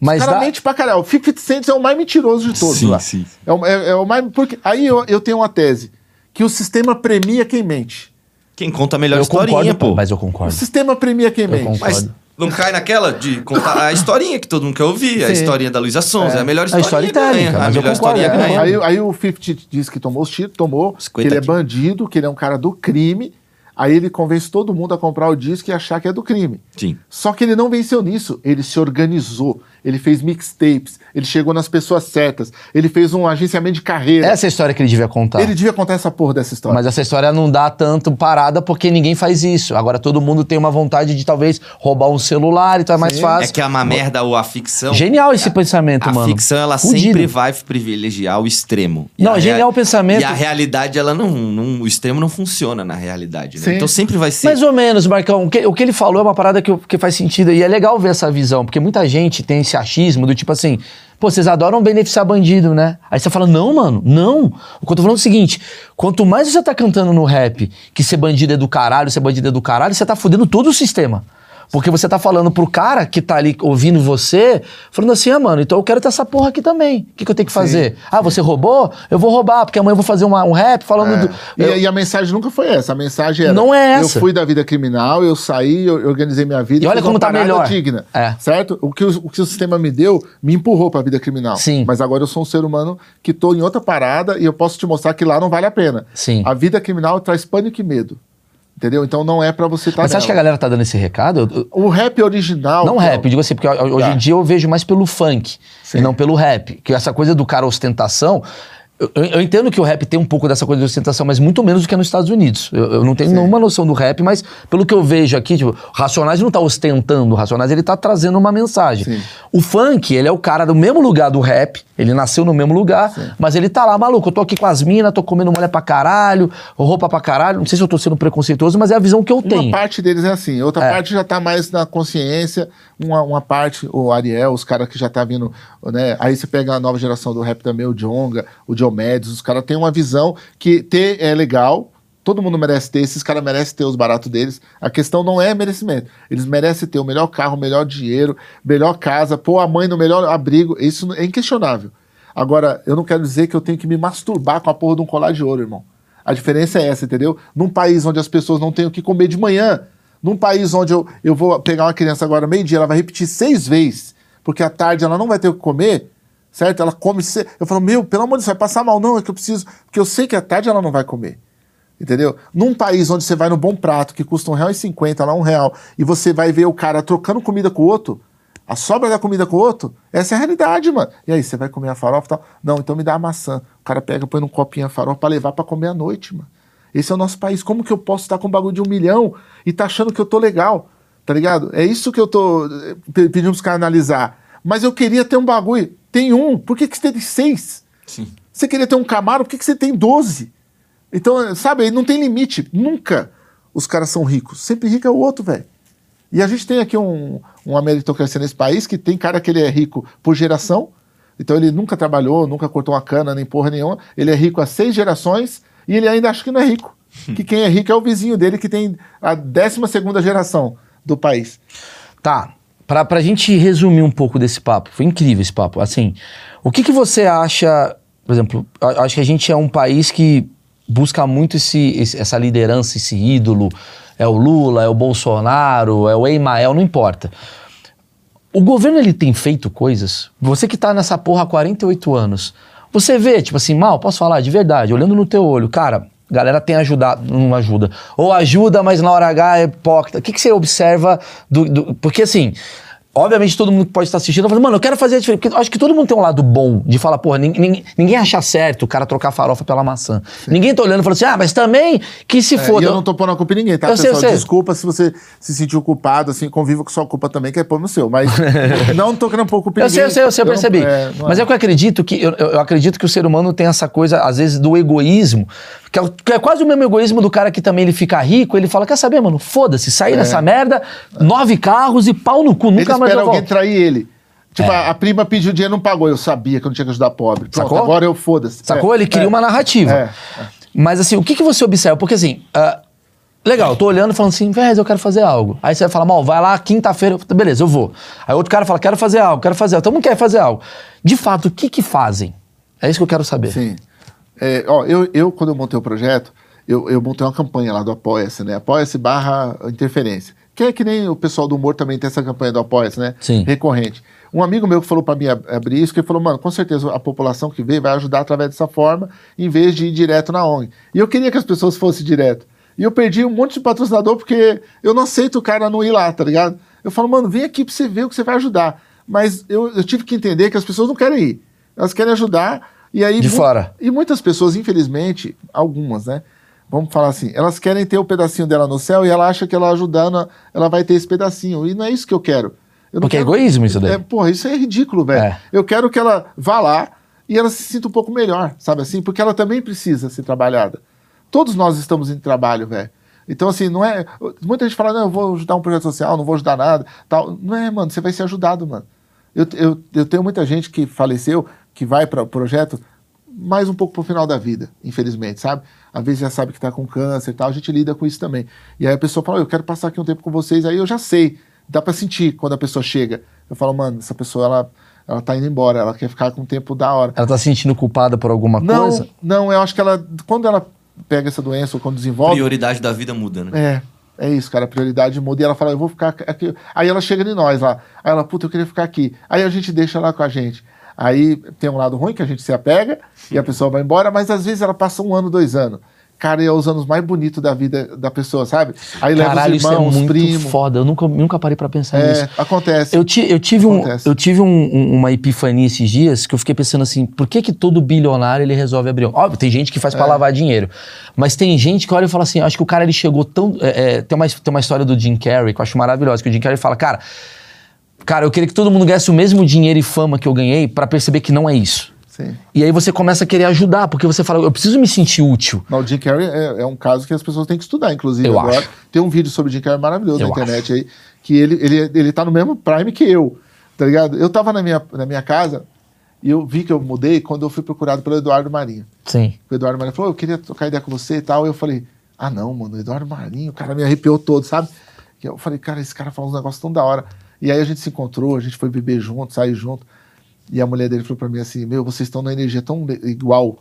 Mas dá- Claramente pra caralho. O 50 Cent é o mais mentiroso de todos Sim, lá. sim. É o, é- é o mais. Porque, aí eu, eu tenho uma tese: que o sistema premia quem mente. Quem conta a melhor eu historinha, concordo, pô. mas eu O concordo. sistema premia quem mente. concordo. Mas não cai naquela de contar a historinha que todo mundo quer ouvir. A Sim. historinha da Luísa Sonza. É. A melhor A historinha storytelling, ganha. A melhor historinha é. ganha. Aí, aí o 50 diz que tomou os tiros, tomou, 50 que ele é bandido, que ele é um cara do crime. Aí ele convence todo mundo a comprar o disco e achar que é do crime. Sim. Só que ele não venceu nisso. Ele se organizou. Ele fez mixtapes. Ele chegou nas pessoas certas. Ele fez um agenciamento de carreira. Essa é a história que ele devia contar. Ele devia contar essa porra dessa história. Mas essa história não dá tanto parada porque ninguém faz isso. Agora todo mundo tem uma vontade de talvez roubar um celular, então é mais Sim. fácil. É que a uma merda ou a ficção. Genial esse pensamento, A mano. ficção, ela Fudido. sempre vai privilegiar o extremo. E Não, a genial o pensamento. E a realidade, ela não, não- O extremo não funciona na realidade. né? Então sempre vai ser. Mais ou menos, Marcão. O que, o que ele falou é uma parada que, que faz sentido. E é legal ver essa visão, porque muita gente tem esse achismo do tipo assim, pô, vocês adoram beneficiar bandido, né? Aí você fala, não, mano, não. O que eu tô falando é o seguinte: quanto mais você tá cantando no rap que ser bandido é do caralho, ser bandido é do caralho, você tá fudendo todo o sistema. Porque você tá falando pro cara que tá ali ouvindo você, falando assim, ah, mano, então eu quero ter essa porra aqui também. O que, que eu tenho que fazer? ah, você roubou? Eu vou roubar, porque amanhã eu vou fazer uma- um rap falando É. do. E, eu- e a mensagem nunca foi essa. A mensagem era: Não é essa. Eu fui da vida criminal, eu saí, eu organizei minha vida. E olha como tá melhor. digna. É. Certo? O que o, o que o sistema me deu me empurrou pra vida criminal. Sim. Mas agora eu sou um ser humano que tô em outra parada e eu posso te mostrar que lá não vale a pena. Sim. A vida criminal traz pânico e medo. Entendeu? Então não é pra você estar. Mas você acha que a galera tá dando esse recado? Eu- eu- O rap original. Não que é rap, o- digo assim, porque hoje Tá. em dia eu vejo mais pelo funk e não pelo rap. Que essa coisa do cara ostentação. Eu, eu- entendo que o rap tem um pouco dessa coisa de ostentação, mas muito menos do que nos Estados Unidos. Eu, eu não tenho nenhuma noção do rap, mas pelo que eu vejo aqui, tipo, o Racionais não tá ostentando, o Racionais ele tá trazendo uma mensagem. Sim. O funk, ele é o cara do mesmo lugar do rap, ele nasceu no mesmo lugar, mas ele tá lá, maluco, eu tô aqui com as minas, tô comendo mulher pra caralho, roupa pra caralho, não sei se eu tô sendo preconceituoso, mas é a visão que eu Uma tenho. parte deles é assim, outra É. parte já tá mais na consciência, uma, uma parte, o Ariel, os caras que já tá vindo, né? Aí você pega a nova geração do rap também, o Jonga, o Diomedes, os caras têm uma visão que ter é legal, todo mundo merece ter, esses caras merecem ter os baratos deles. A questão não é merecimento. Eles merecem ter o melhor carro, o melhor dinheiro, melhor casa, pôr a mãe no melhor abrigo. Isso é inquestionável. Agora, eu não quero dizer que eu tenho que me masturbar com a porra de um colar de ouro, irmão. A diferença é essa, entendeu? Num país onde as pessoas não têm o que comer de manhã, num país onde eu, eu vou pegar uma criança agora meio-dia, ela vai repetir seis vezes, porque à tarde ela não vai ter o que comer, certo? Ela come. Se... Eu falo, meu, pelo amor de Deus, vai passar mal. Não, é que eu preciso. Porque eu sei que à tarde ela não vai comer. Entendeu? Num país onde você vai no bom prato, que custa um real e cinquenta, lá um real, e você vai ver o cara trocando comida com o outro, a sobra da comida com o outro, essa é a realidade, mano. E aí, você vai comer a farofa e tal? Não, então me dá a maçã. O cara pega, põe num copinho a farofa pra levar pra comer à noite, mano. Esse é o nosso país. Como que eu posso estar com um bagulho de um milhão e tá achando que eu tô legal? Tá ligado? É isso que eu tô eh, pe- pedindo pros caras analisar. Mas eu queria ter um bagulho. Tem um, por que, que você tem seis? Sim. Você queria ter um Camaro, por que, que você tem 12? Então, sabe, aí não tem limite. Nunca os caras são ricos. Sempre rico é o outro, velho. E a gente tem aqui um, uma meritocracia nesse país que tem cara que ele é rico por geração. Então ele nunca trabalhou, nunca cortou uma cana, nem porra nenhuma. Ele é rico há seis gerações e ele ainda acha que não é rico. que quem é rico é o vizinho dele que tem a décima segunda geração do país. Tá. Pra, pra gente resumir um pouco desse papo, foi incrível esse papo. Assim, o que, que você acha, por exemplo, a- acho que a gente é um país que busca muito esse, esse- essa liderança, esse ídolo. É o Lula, é o Bolsonaro, é o Emael, não importa. O governo ele tem feito coisas. Você que tá nessa porra há 48 anos, você vê, tipo assim, mal, posso falar de verdade, olhando no teu olho, cara, galera tem ajudado, não ajuda. Ou ajuda, mas na hora H é hipócrita. O que, que você observa do, do- Porque assim. Obviamente todo mundo que pode estar assistindo vai falar, mano, eu quero fazer a diferença. Porque acho que todo mundo tem um lado bom de falar, porra, ninguém, ninguém, ninguém acha certo o cara trocar farofa pela maçã. Ninguém tá olhando e falando assim, ah, mas também que se É, foda. e eu não tô pondo a culpa em ninguém, tá, Eu sei, pessoal? sei. Desculpa se você se sentiu culpado, assim, conviva com sua culpa também, que é problema seu. Mas não tô querendo pôr culpa em Eu ninguém. sei, eu sei, eu sei, eu não- percebi. é, não Mas é. é que eu acredito que eu, eu acredito que o ser humano tem essa coisa, às vezes, do egoísmo, que é, que é quase o mesmo egoísmo do cara que também ele fica rico, ele fala: quer saber, mano? Foda-se, sair dessa merda, nove carros e pau no cu, nunca mais espera alguém volto. trair ele. Tipo, a, a prima pediu dinheiro e não pagou. Eu sabia que eu não tinha que ajudar pobre. Pronto, Sacou? agora eu foda-se. Sacou? É, Ele cria é. uma narrativa. É, Mas assim, o que, que você observa? Porque assim, ah, legal, eu tô olhando e falando assim, velho, eu quero fazer algo. Aí você vai falar, mal, vai lá quinta-feira, beleza, eu vou. Aí outro cara fala, quero fazer algo, quero fazer algo. Todo mundo quer fazer algo. De fato, o que que fazem? É isso que eu quero saber. Sim. É, ó, eu, eu, quando eu montei o projeto, eu, eu montei uma campanha lá do Apoia-se, né? Apoia-se barra interferência. Que é que nem o pessoal do humor também tem essa campanha do Apoia-se, né? Sim. Recorrente. Um amigo meu que falou para mim ab- abrir isso, que falou, mano, com certeza a população que veio vai ajudar através dessa forma, em vez de ir direto na ONG. E eu queria que as pessoas fossem direto. E eu perdi um monte de patrocinador porque eu não aceito o cara não ir lá, tá ligado? Eu falo, mano, vem aqui pra você ver o que você vai ajudar. Mas eu, eu tive que entender que as pessoas não querem ir. Elas querem ajudar. E aí De fora. E muitas pessoas, infelizmente, algumas, né? Vamos falar assim, elas querem ter o pedacinho dela no céu e ela acha que ela ajudando, ela vai ter esse pedacinho. E não é isso que eu quero. Eu Porque é quero- egoísmo isso daí. É, porra, isso é ridículo, velho. É. Eu quero que ela vá lá e ela se sinta um pouco melhor, sabe assim? Porque ela também precisa ser trabalhada. Todos nós estamos em trabalho, velho. Então, assim, não é. Muita gente fala, não, eu vou ajudar um projeto social, não vou ajudar nada. Tal. Não é, mano, você vai ser ajudado, mano. Eu, eu, eu tenho muita gente que faleceu, que vai para o projeto mais um pouco pro final da vida, infelizmente, sabe? Às vezes já sabe que tá com câncer e tal, a gente lida com isso também. E aí a pessoa fala, eu quero passar aqui um tempo com vocês, aí eu já sei, Dá pra sentir quando a pessoa chega. Eu falo, mano, essa pessoa, ela, ela tá indo embora, ela quer ficar com um tempo da hora. Ela tá se sentindo culpada por alguma Não, coisa? não, eu acho que ela, quando ela pega essa doença ou quando desenvolve, Prioridade da vida muda, né? é, é isso, cara, a prioridade muda. E ela fala, eu vou ficar aqui. Aí ela chega em nós lá. Aí ela, puta, eu queria ficar aqui. Aí a gente deixa lá com a gente. Aí tem um lado ruim que a gente se apega e a pessoa vai embora, mas às vezes ela passa um ano, dois anos. Cara, e é os anos mais bonitos da vida da pessoa, sabe? Aí leva Caralho, os isso é irmãos, muito primos. foda. Eu nunca, nunca parei pra pensar nisso. É, acontece. Eu, ti- eu tive, um, Acontece. eu tive um- um- uma epifania esses dias que eu fiquei pensando assim, por que que todo bilionário ele resolve abrir um? Óbvio, tem gente que faz É. pra lavar dinheiro, mas tem gente que olha e fala assim, acho que o cara ele chegou tão... é, é, tem, uma, tem uma história do Jim Carrey que eu acho maravilhosa, que o Jim Carrey fala, cara, cara, eu queria que todo mundo ganhasse o mesmo dinheiro e fama que eu ganhei pra perceber que não é isso. Sim. E aí você começa a querer ajudar, porque você fala, eu preciso me sentir útil. Não, o Jim Carrey é, é um caso que as pessoas têm que estudar, inclusive. Eu agora. acho. Tem um vídeo sobre o Jim Carrey maravilhoso Eu na internet aí, que ele, ele, ele tá no mesmo prime que eu, tá ligado? Eu tava na minha, na minha casa e eu vi que eu mudei quando eu fui procurado pelo Eduardo Marinho. Sim. O Eduardo Marinho falou, eu queria trocar ideia com você e tal. E eu falei, ah não, mano, Eduardo Marinho, o cara me arrepiou todo, sabe? E eu falei, cara, esse cara fala uns negócios tão da hora. E aí a gente se encontrou, a gente foi beber junto, sair junto. E a mulher dele falou pra mim assim, meu, vocês estão numa energia tão igual,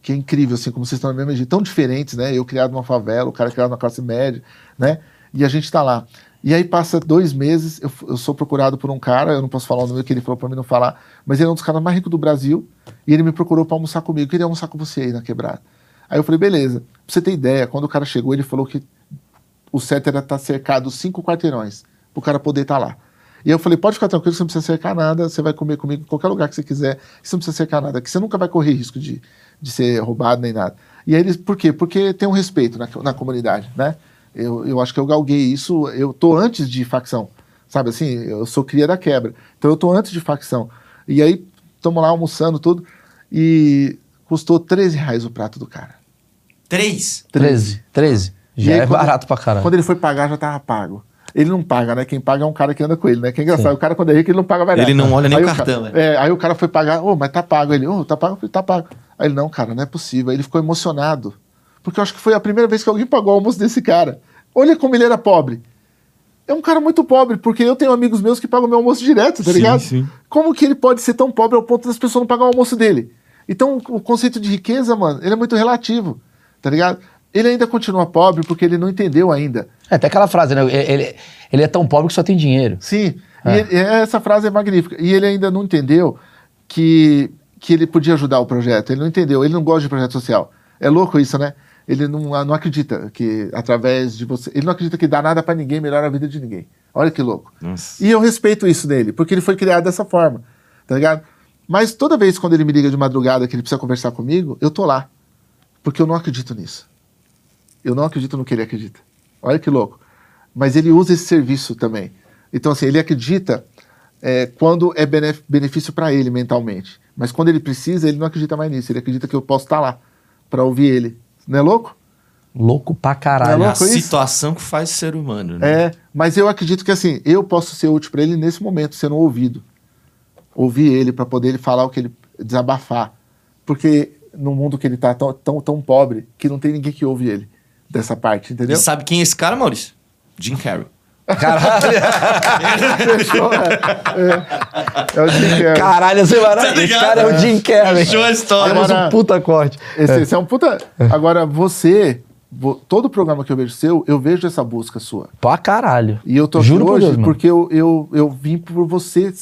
que é incrível, assim, como vocês estão na mesma energia, tão diferentes, né? Eu criado numa favela, o cara criado na classe média, né? E a gente tá lá. E aí passa dois meses, eu, eu sou procurado por um cara, eu não posso falar o nome que ele falou pra mim não falar, mas ele é um dos caras mais ricos do Brasil, e ele me procurou pra almoçar comigo, queria almoçar com você aí na quebrada. Aí eu falei, beleza. Pra você ter ideia, quando o cara chegou, ele falou que o certo era estar cercado cinco quarteirões, pro cara poder estar lá. E eu falei, pode ficar tranquilo, você não precisa cercar nada, você vai comer comigo em qualquer lugar que você quiser, você não precisa cercar nada, que você nunca vai correr risco de, de ser roubado nem nada. E aí eles, por quê? Porque tem um respeito na, na comunidade, né? Eu, eu acho que eu galguei isso, eu tô antes de facção, sabe assim? Eu sou cria da quebra, então eu tô antes de facção. E aí, estamos lá almoçando tudo, e custou 13 reais o prato do cara. Três. 13. 13. E Já aí, é quando- barato pra caralho. Quando ele foi pagar, já tava pago. Ele não paga, né? Quem paga é um cara que anda com ele, né? Que é engraçado. O cara, quando é rico, ele não paga mais nada. Ele não olha nem Aí o ca- cartão, né? É, aí o cara foi pagar, ô, mas tá pago. Ele, ô, tá pago, tá pago. Aí ele, não, cara, não é possível. Aí ele ficou emocionado. Porque eu acho que foi a primeira vez que alguém pagou o almoço desse cara. Olha como ele era pobre. É um cara muito pobre, porque eu tenho amigos meus que pagam meu almoço direto, tá Sim, ligado? sim. Como que ele pode ser tão pobre ao ponto das pessoas não pagar o almoço dele? Então, o conceito de riqueza, mano, ele é muito relativo, tá ligado? Ele ainda continua pobre porque ele não entendeu ainda. É até aquela frase, né? Ele, ele é tão pobre que só tem dinheiro. Sim, É. e ele- essa frase é magnífica. E ele ainda não entendeu que, que ele podia ajudar o projeto. Ele não entendeu, ele não gosta de projeto social. É louco isso, né? Ele não, não acredita que através de você. Ele não acredita que dá nada pra ninguém melhora a vida de ninguém. Olha que louco. Nossa. E eu respeito isso nele, porque ele foi criado dessa forma, tá ligado? Mas toda vez quando ele me liga de madrugada que ele precisa conversar comigo, eu tô lá. Porque eu não acredito nisso. Eu não acredito no que ele acredita. Olha que louco. Mas ele usa esse serviço também. Então, assim, ele acredita é, quando é benef- benefício para ele mentalmente. Mas quando ele precisa, ele não acredita mais nisso. Ele acredita que eu posso estar lá para ouvir ele. Não é louco? Louco pra É caralho. É a louco isso? situação que faz o ser humano, né? É, mas eu acredito que assim, eu posso ser útil para ele nesse momento, sendo ouvido. Ouvir ele para poder ele falar o que ele desabafar. Porque no mundo que ele tá tão, tão, tão pobre que não tem ninguém que ouve ele dessa parte, entendeu? E sabe quem é esse cara, Maurício? Jim Carrey. Caralho, Fechou, é, é, é o Jim Carrey. caralho, esse, cara- Tá esse ligado? cara é o Jim Carrey. Fechou a história. Temos Agora- um puta corte. Esse, esse é um puta. Agora, você, vo- todo programa que eu vejo seu, eu vejo essa busca sua. Pra caralho. E eu tô aqui Juro por hoje Deus, mano. porque eu, eu, eu vim por você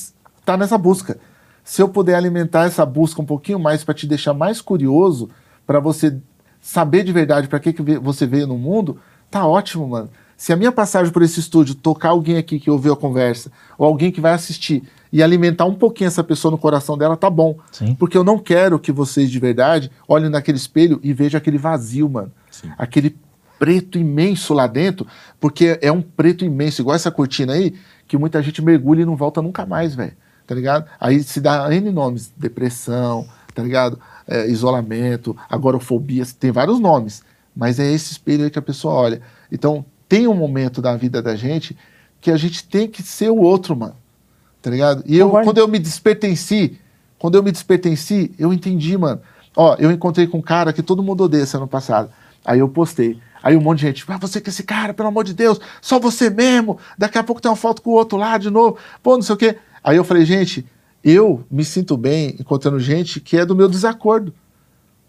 estar nessa busca. Se eu puder alimentar essa busca um pouquinho mais para te deixar mais curioso, para você saber de verdade para que, que você veio no mundo, tá ótimo, mano. Se a minha passagem por esse estúdio tocar alguém aqui que ouviu a conversa, ou alguém que vai assistir e alimentar um pouquinho essa pessoa no coração dela, tá bom. Sim. Porque eu não quero que vocês de verdade olhem naquele espelho e vejam aquele vazio, mano. Aquele preto imenso lá dentro, porque é um preto imenso, igual essa cortina aí, que muita gente mergulha e não volta nunca mais, velho. Tá ligado? Aí se dá N nomes, depressão, tá ligado? É, isolamento, agorafobia, tem vários nomes, mas é esse espelho aí que a pessoa olha. Então, tem um momento da vida da gente que a gente tem que ser o outro, mano. Tá ligado? E eu, Concordo. quando eu me despertenci, quando eu me despertenci, eu entendi, mano. Ó, eu encontrei com um cara que todo mundo odeia esse ano passado. Aí eu postei. Aí um monte de gente, ah, você que esse cara, pelo amor de Deus, só você mesmo. Daqui a pouco tem uma foto com o outro lá de novo. Pô, não sei o quê. Aí eu falei, gente, eu me sinto bem encontrando gente que é do meu desacordo.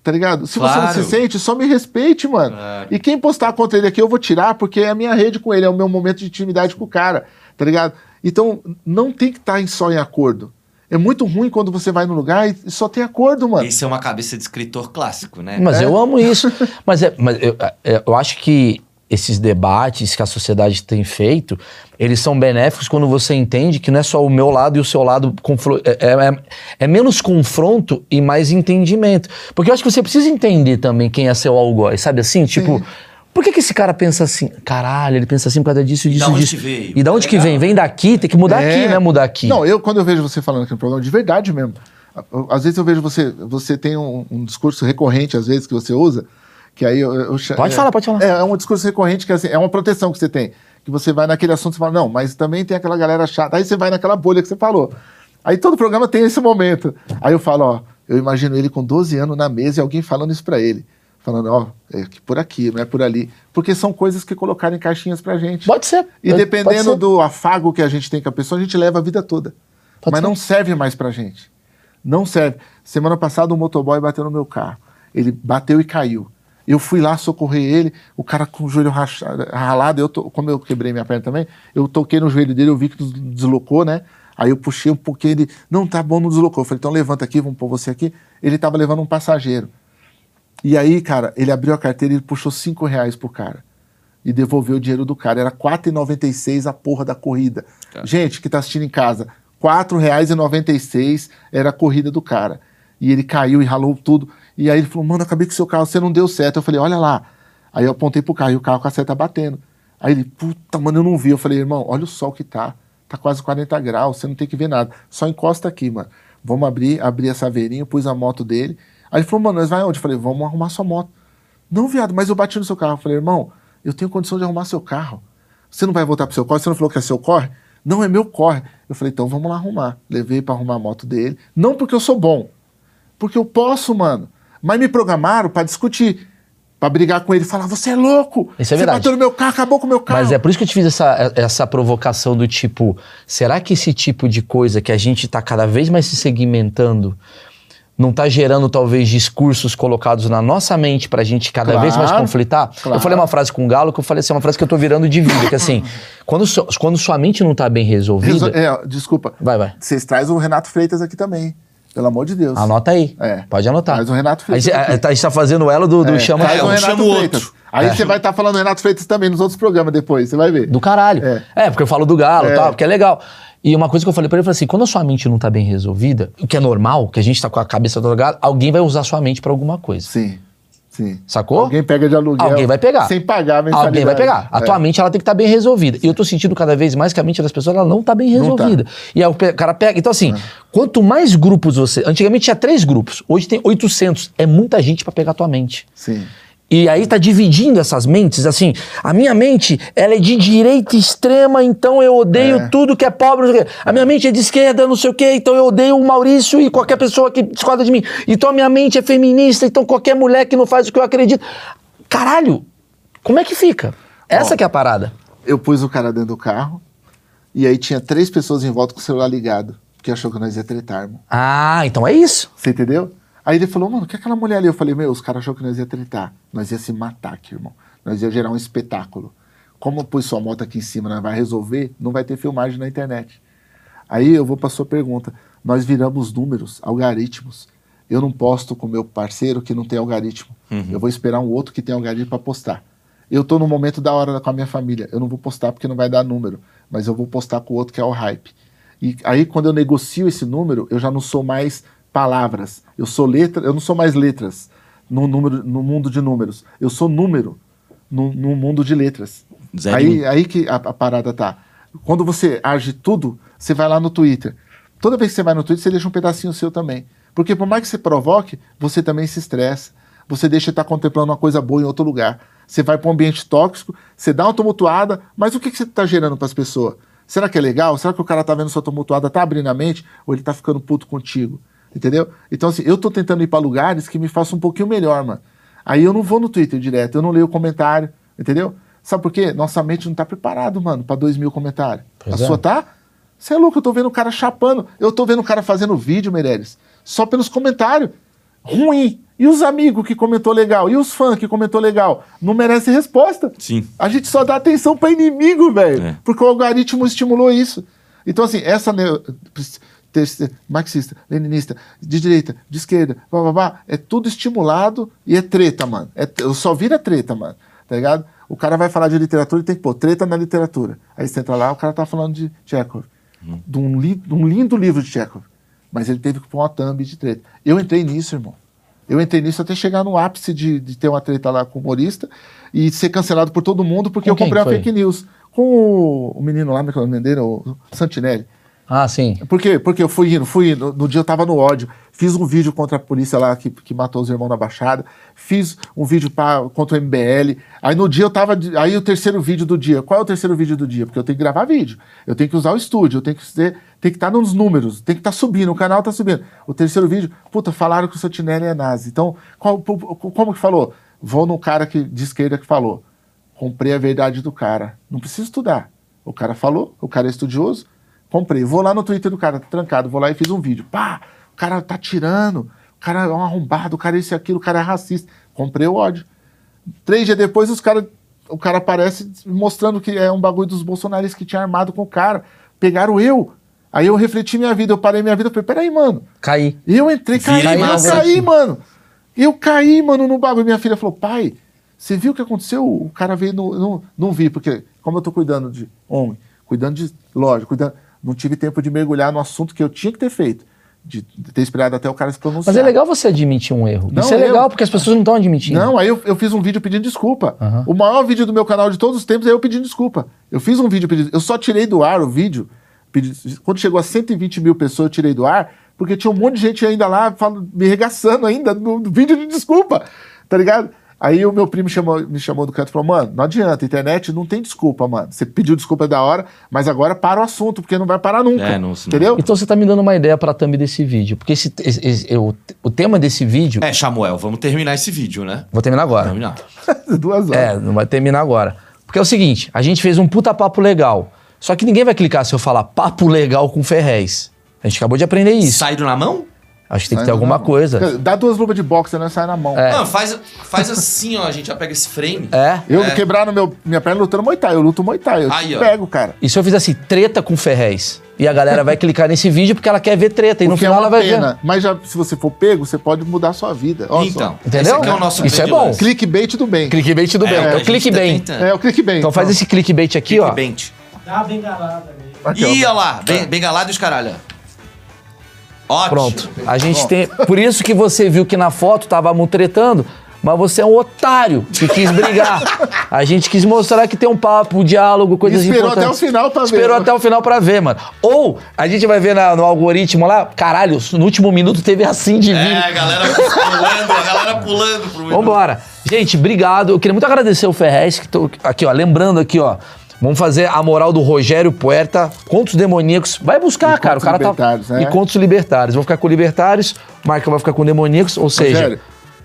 Tá ligado? Se você não Claro. se sente, só me respeite, mano. Claro. E quem postar contra ele aqui, eu vou tirar, porque é a minha rede com ele, é o meu momento de intimidade com o cara, tá ligado? Então, não tem que estar em só em acordo. É muito ruim quando você vai no lugar e só tem acordo, mano. Isso é uma cabeça de escritor clássico, né? Mas É. eu amo isso. mas é, mas eu, é, eu acho que esses debates que a sociedade tem feito, eles são benéficos quando você entende que não é só o meu lado e o seu lado. É, é- é- é menos confronto e mais entendimento. Porque eu acho que você precisa entender também quem é seu algoz, sabe assim? Tipo, por que, que esse cara pensa assim? Caralho, ele pensa assim por causa disso, disso, onde disso. que veio? E da onde que Legal. vem? Vem daqui, tem que mudar É. aqui, né? Mudar aqui. Não, eu quando eu vejo você falando aqui no programa, de verdade mesmo. Às vezes eu vejo você, você tem um, um discurso recorrente, às vezes, que você usa, que aí eu. eu Pode é, falar, pode falar. É, é um discurso recorrente que assim, é uma proteção que você tem. Que você vai naquele assunto e fala, não, mas também tem aquela galera chata. Aí você vai naquela bolha que você falou. Aí todo programa tem esse momento. Aí eu falo, ó, eu imagino ele com 12 anos na mesa e alguém falando isso pra ele. Falando, ó, é que por aqui, não é por ali. Porque são coisas que colocaram em caixinhas pra gente. Pode ser. E dependendo ser. do afago que a gente tem com a pessoa, a gente leva a vida toda. Pode Mas ser. não serve mais pra gente. Não serve. Semana passada um motoboy bateu no meu carro. Ele bateu e caiu. Eu fui lá socorrer ele, o cara com o joelho racha- ralado, eu to- como eu quebrei minha perna também, eu toquei no joelho dele, eu vi que des- deslocou, né? Aí eu puxei um pouquinho, ele, não, tá bom, não deslocou. Eu falei, então levanta aqui, vamos pôr você aqui. Ele tava levando um passageiro. E aí, cara, ele abriu a carteira e puxou cinco reais pro cara. E devolveu o dinheiro do cara. Era R$ 4,96 a porra da corrida. Gente que tá assistindo em casa, R$ 4,96 era a corrida do cara. E ele caiu e ralou tudo. E aí ele falou, mano, acabei com o seu carro, você não deu certo. Eu falei, olha lá. Aí eu apontei pro carro e o carro com a seta batendo. Aí ele, puta, mano, eu não vi. Eu falei, irmão, olha o sol que tá. Tá quase 40 graus, você não tem que ver nada. Só encosta aqui, mano. Vamos abrir, abrir a saveirinha, pus a moto dele. Aí ele falou, mano, nós vai onde? Eu falei, vamos arrumar sua moto. Não, viado, mas eu bati no seu carro. Eu falei, irmão, eu tenho condição de arrumar seu carro. Você não vai voltar pro seu corre? Você não falou que é seu corre? Não, é meu corre. Eu falei, então vamos lá arrumar. Levei pra arrumar a moto dele. Não porque eu sou bom, porque eu posso, mano. Mas me programaram pra discutir, pra brigar com ele, falar, você é louco. Isso é você bateu no meu carro, acabou com o meu carro. Mas é por isso que eu te fiz essa, essa provocação do tipo, será que esse tipo de coisa que a gente tá cada vez mais se segmentando não tá gerando talvez discursos colocados na nossa mente pra gente cada vez mais Claro, conflitar? claro. Eu falei uma frase com o Galo que eu falei assim, uma frase que eu tô virando de vida, que assim, quando, su- quando sua mente não tá bem resolvida, Resol- é, desculpa. vai, vai. Vocês trazem o Renato Freitas aqui também. Pelo amor de Deus. Anota aí. É. Pode anotar. Traz o Renato Freitas Aí, a, a gente tá fazendo ela do, do É, chama o um Renato chama Freitas. outro. Aí É. você vai estar falando Renato Freitas também nos outros programas depois, você vai ver. Do caralho. É. É, porque eu falo do galo e É. tal, porque é legal. E uma coisa que eu falei pra ele, eu falei assim, quando a sua mente não tá bem resolvida, o que é normal, que a gente tá com a cabeça galo, alguém vai usar a sua mente pra alguma coisa. Sim, sim. Sacou? Alguém pega de aluguel. Alguém vai pegar. Sem pagar a mensalidade. Alguém vai pegar. A É. tua mente ela tem que estar bem resolvida. E eu tô sentindo cada vez mais que a mente das pessoas ela não tá bem tá. resolvida. E aí o cara pega. Então, assim, quanto mais grupos você. Antigamente tinha três grupos, hoje tem 800. É muita gente pra pegar a tua mente. Sim. E aí tá dividindo essas mentes, assim, a minha mente, ela é de direita extrema, então eu odeio É. tudo que é pobre. A minha mente é de esquerda, não sei o quê, então eu odeio o Maurício e qualquer pessoa que discorda de mim. Então a minha mente é feminista, então qualquer mulher que não faz o que eu acredito. Caralho, como é que fica? Essa Ó. que é a parada. Eu pus o cara dentro do carro e aí tinha três pessoas em volta com o celular ligado, porque achou que nós ia tretar, irmão. Ah, então é isso. Você entendeu? Aí ele falou, mano, que é aquela mulher ali? Eu falei, meu, os caras achou que nós ia tretar. Nós ia se matar aqui, irmão. Nós ia gerar um espetáculo. Como eu pus sua moto aqui em cima, nós vai resolver, não vai ter filmagem na internet. Aí eu vou pra sua pergunta. Nós viramos números, algoritmos. Eu não posto com meu parceiro que não tem algoritmo. Eu vou esperar um outro que tem algoritmo pra postar. Eu tô no momento da hora com a minha família. Eu não vou postar porque não vai dar número. Mas eu vou postar com o outro que é o hype. E aí, quando eu negocio esse número, eu já não sou mais palavras. Eu sou letra, eu não sou mais letras no, número, no mundo de números. Eu sou número no, no mundo de letras. Zero Aí, aí que a, a parada tá. Quando você age tudo, você vai lá no Twitter. Toda vez que você vai no Twitter, você deixa um pedacinho seu também. Porque por mais que você provoque, você também se estressa. Você deixa de estar contemplando uma coisa boa em outro lugar. Você vai para um ambiente tóxico, você dá uma tumultuada, mas o que, que você está gerando para as pessoas? Será que é legal? Será que o cara tá vendo sua tumultuada, tá abrindo a mente, ou ele tá ficando puto contigo? Entendeu? Então, assim, eu tô tentando ir para lugares que me façam um pouquinho melhor, mano. Aí eu não vou no Twitter direto, eu não leio o comentário, Entendeu? Sabe por quê? Nossa mente não tá preparado, mano, pra dois mil comentários. Pois a é. sua tá? Você é louco, eu tô vendo o cara chapando. Eu tô vendo o cara fazendo vídeo, Meirelles, só pelos comentários. Ruim. E os amigos que comentou legal? E os fãs que comentou legal? Não merece resposta. Sim. A gente só dá atenção pra inimigo, velho. É. Porque o algoritmo estimulou isso. Então, assim, essa marxista, leninista, de direita, de esquerda, blá, blá, blá, é tudo estimulado e é treta, mano. É, eu só vira treta, mano. Tá ligado? O cara vai falar de literatura e tem que pôr treta na literatura. Aí você entra lá, o cara tá falando de Chekhov. De, um li- de um lindo livro de Chekhov. Mas ele teve que pôr uma thumb de treta. Eu entrei nisso, irmão. Eu entrei nisso até chegar no ápice de, de ter uma treta lá com o humorista e ser cancelado por todo mundo porque Com eu comprei uma foi? fake news. Com o, o menino lá, meu nome dele, o Santinelli. Ah, sim. Por quê? Porque eu fui indo, fui indo. No dia eu tava no ódio. Fiz um vídeo contra a polícia lá que, que matou os irmãos na Baixada. Fiz um vídeo pra, contra o MBL. Aí no dia eu tava. Aí o terceiro vídeo do dia. Qual é o terceiro vídeo do dia? Porque eu tenho que gravar vídeo. Eu tenho que usar o estúdio. Eu tenho que ser. Tem que estar nos números. Tem que estar subindo. O canal tá subindo. O terceiro vídeo, puta, falaram que o Santinelli é nazi. Então, qual- como que falou? Vou no cara que, de esquerda que falou. Comprei a verdade do cara. Não preciso estudar. O cara falou, o cara é estudioso. Comprei. Vou lá no Twitter do cara, trancado. Vou lá e fiz um vídeo. Pá, o cara tá tirando. O cara é um arrombado. O cara é isso e aquilo. O cara é racista. Comprei o ódio. Três dias depois, os cara, o cara aparece mostrando que é um bagulho dos bolsonaristas que tinha armado com o cara. Pegaram eu. Aí eu refleti minha vida. Eu parei minha vida. Eu falei, peraí, mano. Caí. E eu entrei, caí, Vira eu massa. caí, mano. Eu caí, mano, no bagulho. Minha filha falou, pai, você viu o que aconteceu? O cara veio, no, não, não vi, porque como eu tô cuidando de homem, cuidando de loja, cuidando, não tive tempo de mergulhar no assunto que eu tinha que ter feito, de, ter esperado até o cara se pronunciar. Mas é legal você admitir um erro. Não, Isso é eu- legal, porque as pessoas não estão admitindo. Não, aí eu, eu fiz um vídeo pedindo desculpa. Aham. O maior vídeo do meu canal de todos os tempos é eu pedindo desculpa. Eu fiz um vídeo pedindo. Eu só tirei do ar o vídeo. pedi- quando chegou a 120 mil pessoas, eu tirei do ar, porque tinha um monte de gente ainda lá falando, me regaçando ainda no vídeo de desculpa. Tá ligado? Aí o meu primo chamou- me chamou do canto e falou: Mano, não adianta, internet não tem desculpa, mano. Você pediu desculpa da hora, mas agora para o assunto, porque não vai parar nunca. É, não- entendeu? Então você tá me dando uma ideia pra thumb desse vídeo. Porque esse, esse- esse- o, o tema desse vídeo. É, Samuel, vamos terminar esse vídeo, né? Vou terminar agora. Terminar. Duas horas. É, não vai terminar agora. Porque é o seguinte, a gente fez um puta papo legal. Só que ninguém vai clicar se eu falar papo legal com Ferrez. A gente acabou de aprender isso. Saído na mão? Acho que tem que ter alguma coisa. Dá duas luvas de boxe, não sai na mão. É. Não, faz, faz assim, ó. A gente já pega esse frame. É. Eu É. quebraram meu, minha perna lutando Muay Thai. Eu luto Muay Thai. Eu Aí, pego, cara. E se eu fizer assim, treta com Ferrez? E a galera vai clicar nesse vídeo porque ela quer ver treta. E no Porque final é uma ela vai pena. ver. Mas já, se você for pego, você pode mudar a sua vida. Olha Então, Entendeu? esse aqui é o nosso Isso é bem. só. Clickbait do bem. Clickbait do bem. É, É, o gente clickbait. tá. É o clickbait. Então faz esse clickbait aqui, ó. Clickbait. Dá uma bengalada. Ih, olha lá. Ben, bengalado e os caralho. Ótimo. Pronto. A gente tem. Por isso que você viu que na foto tava tretando, mas você é um otário que quis brigar. A gente quis mostrar que tem um papo, um diálogo, coisas Esperou importantes. até o final pra ver. Esperou até o final pra ver, mano. Ou a gente vai ver na- no algoritmo lá, caralho, no último minuto teve assim de vir. É, a galera pulando, a galera pulando pro Vambora. Gente, obrigado. Eu queria muito agradecer o Ferrez, que tô aqui, ó, lembrando aqui, ó. Vamos fazer a moral do Rogério Puerta, Contos Demoníacos. Vai buscar, E cara. O cara tá. Né? E Contos Libertários. Vou ficar com Libertários, o Marca vai ficar com Demoníacos, ou seja. Rogério,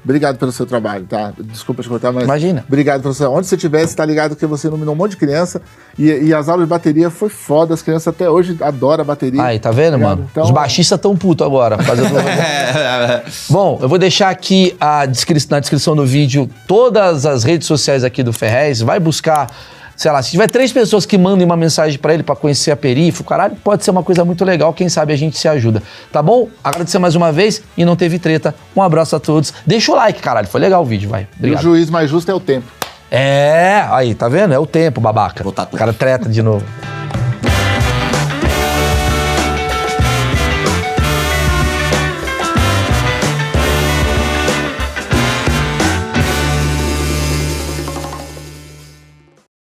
obrigado pelo seu trabalho, tá? Desculpa te cortar, mas. Imagina. Obrigado pelo seu. Onde você estiver, você tá ligado que você iluminou um monte de criança. E, e as aulas de bateria foi foda. As crianças até hoje adoram a bateria. Aí, tá vendo, mano? Então- Os baixistas tão puto agora. Fazendo... Bom, eu vou deixar aqui a descri- na descrição do vídeo todas as redes sociais aqui do Ferrez. Vai buscar, sei lá, se tiver três pessoas que mandem uma mensagem pra ele pra conhecer a perifa, caralho, pode ser uma coisa muito legal. Quem sabe a gente se ajuda. Tá bom? Agradecer mais uma vez e não teve treta. Um abraço a todos. Deixa o like, caralho. Foi legal o vídeo, vai. E o Obrigado. juiz mais justo é o tempo. É, aí, tá vendo? É o tempo, babaca. Vou O cara treta de novo.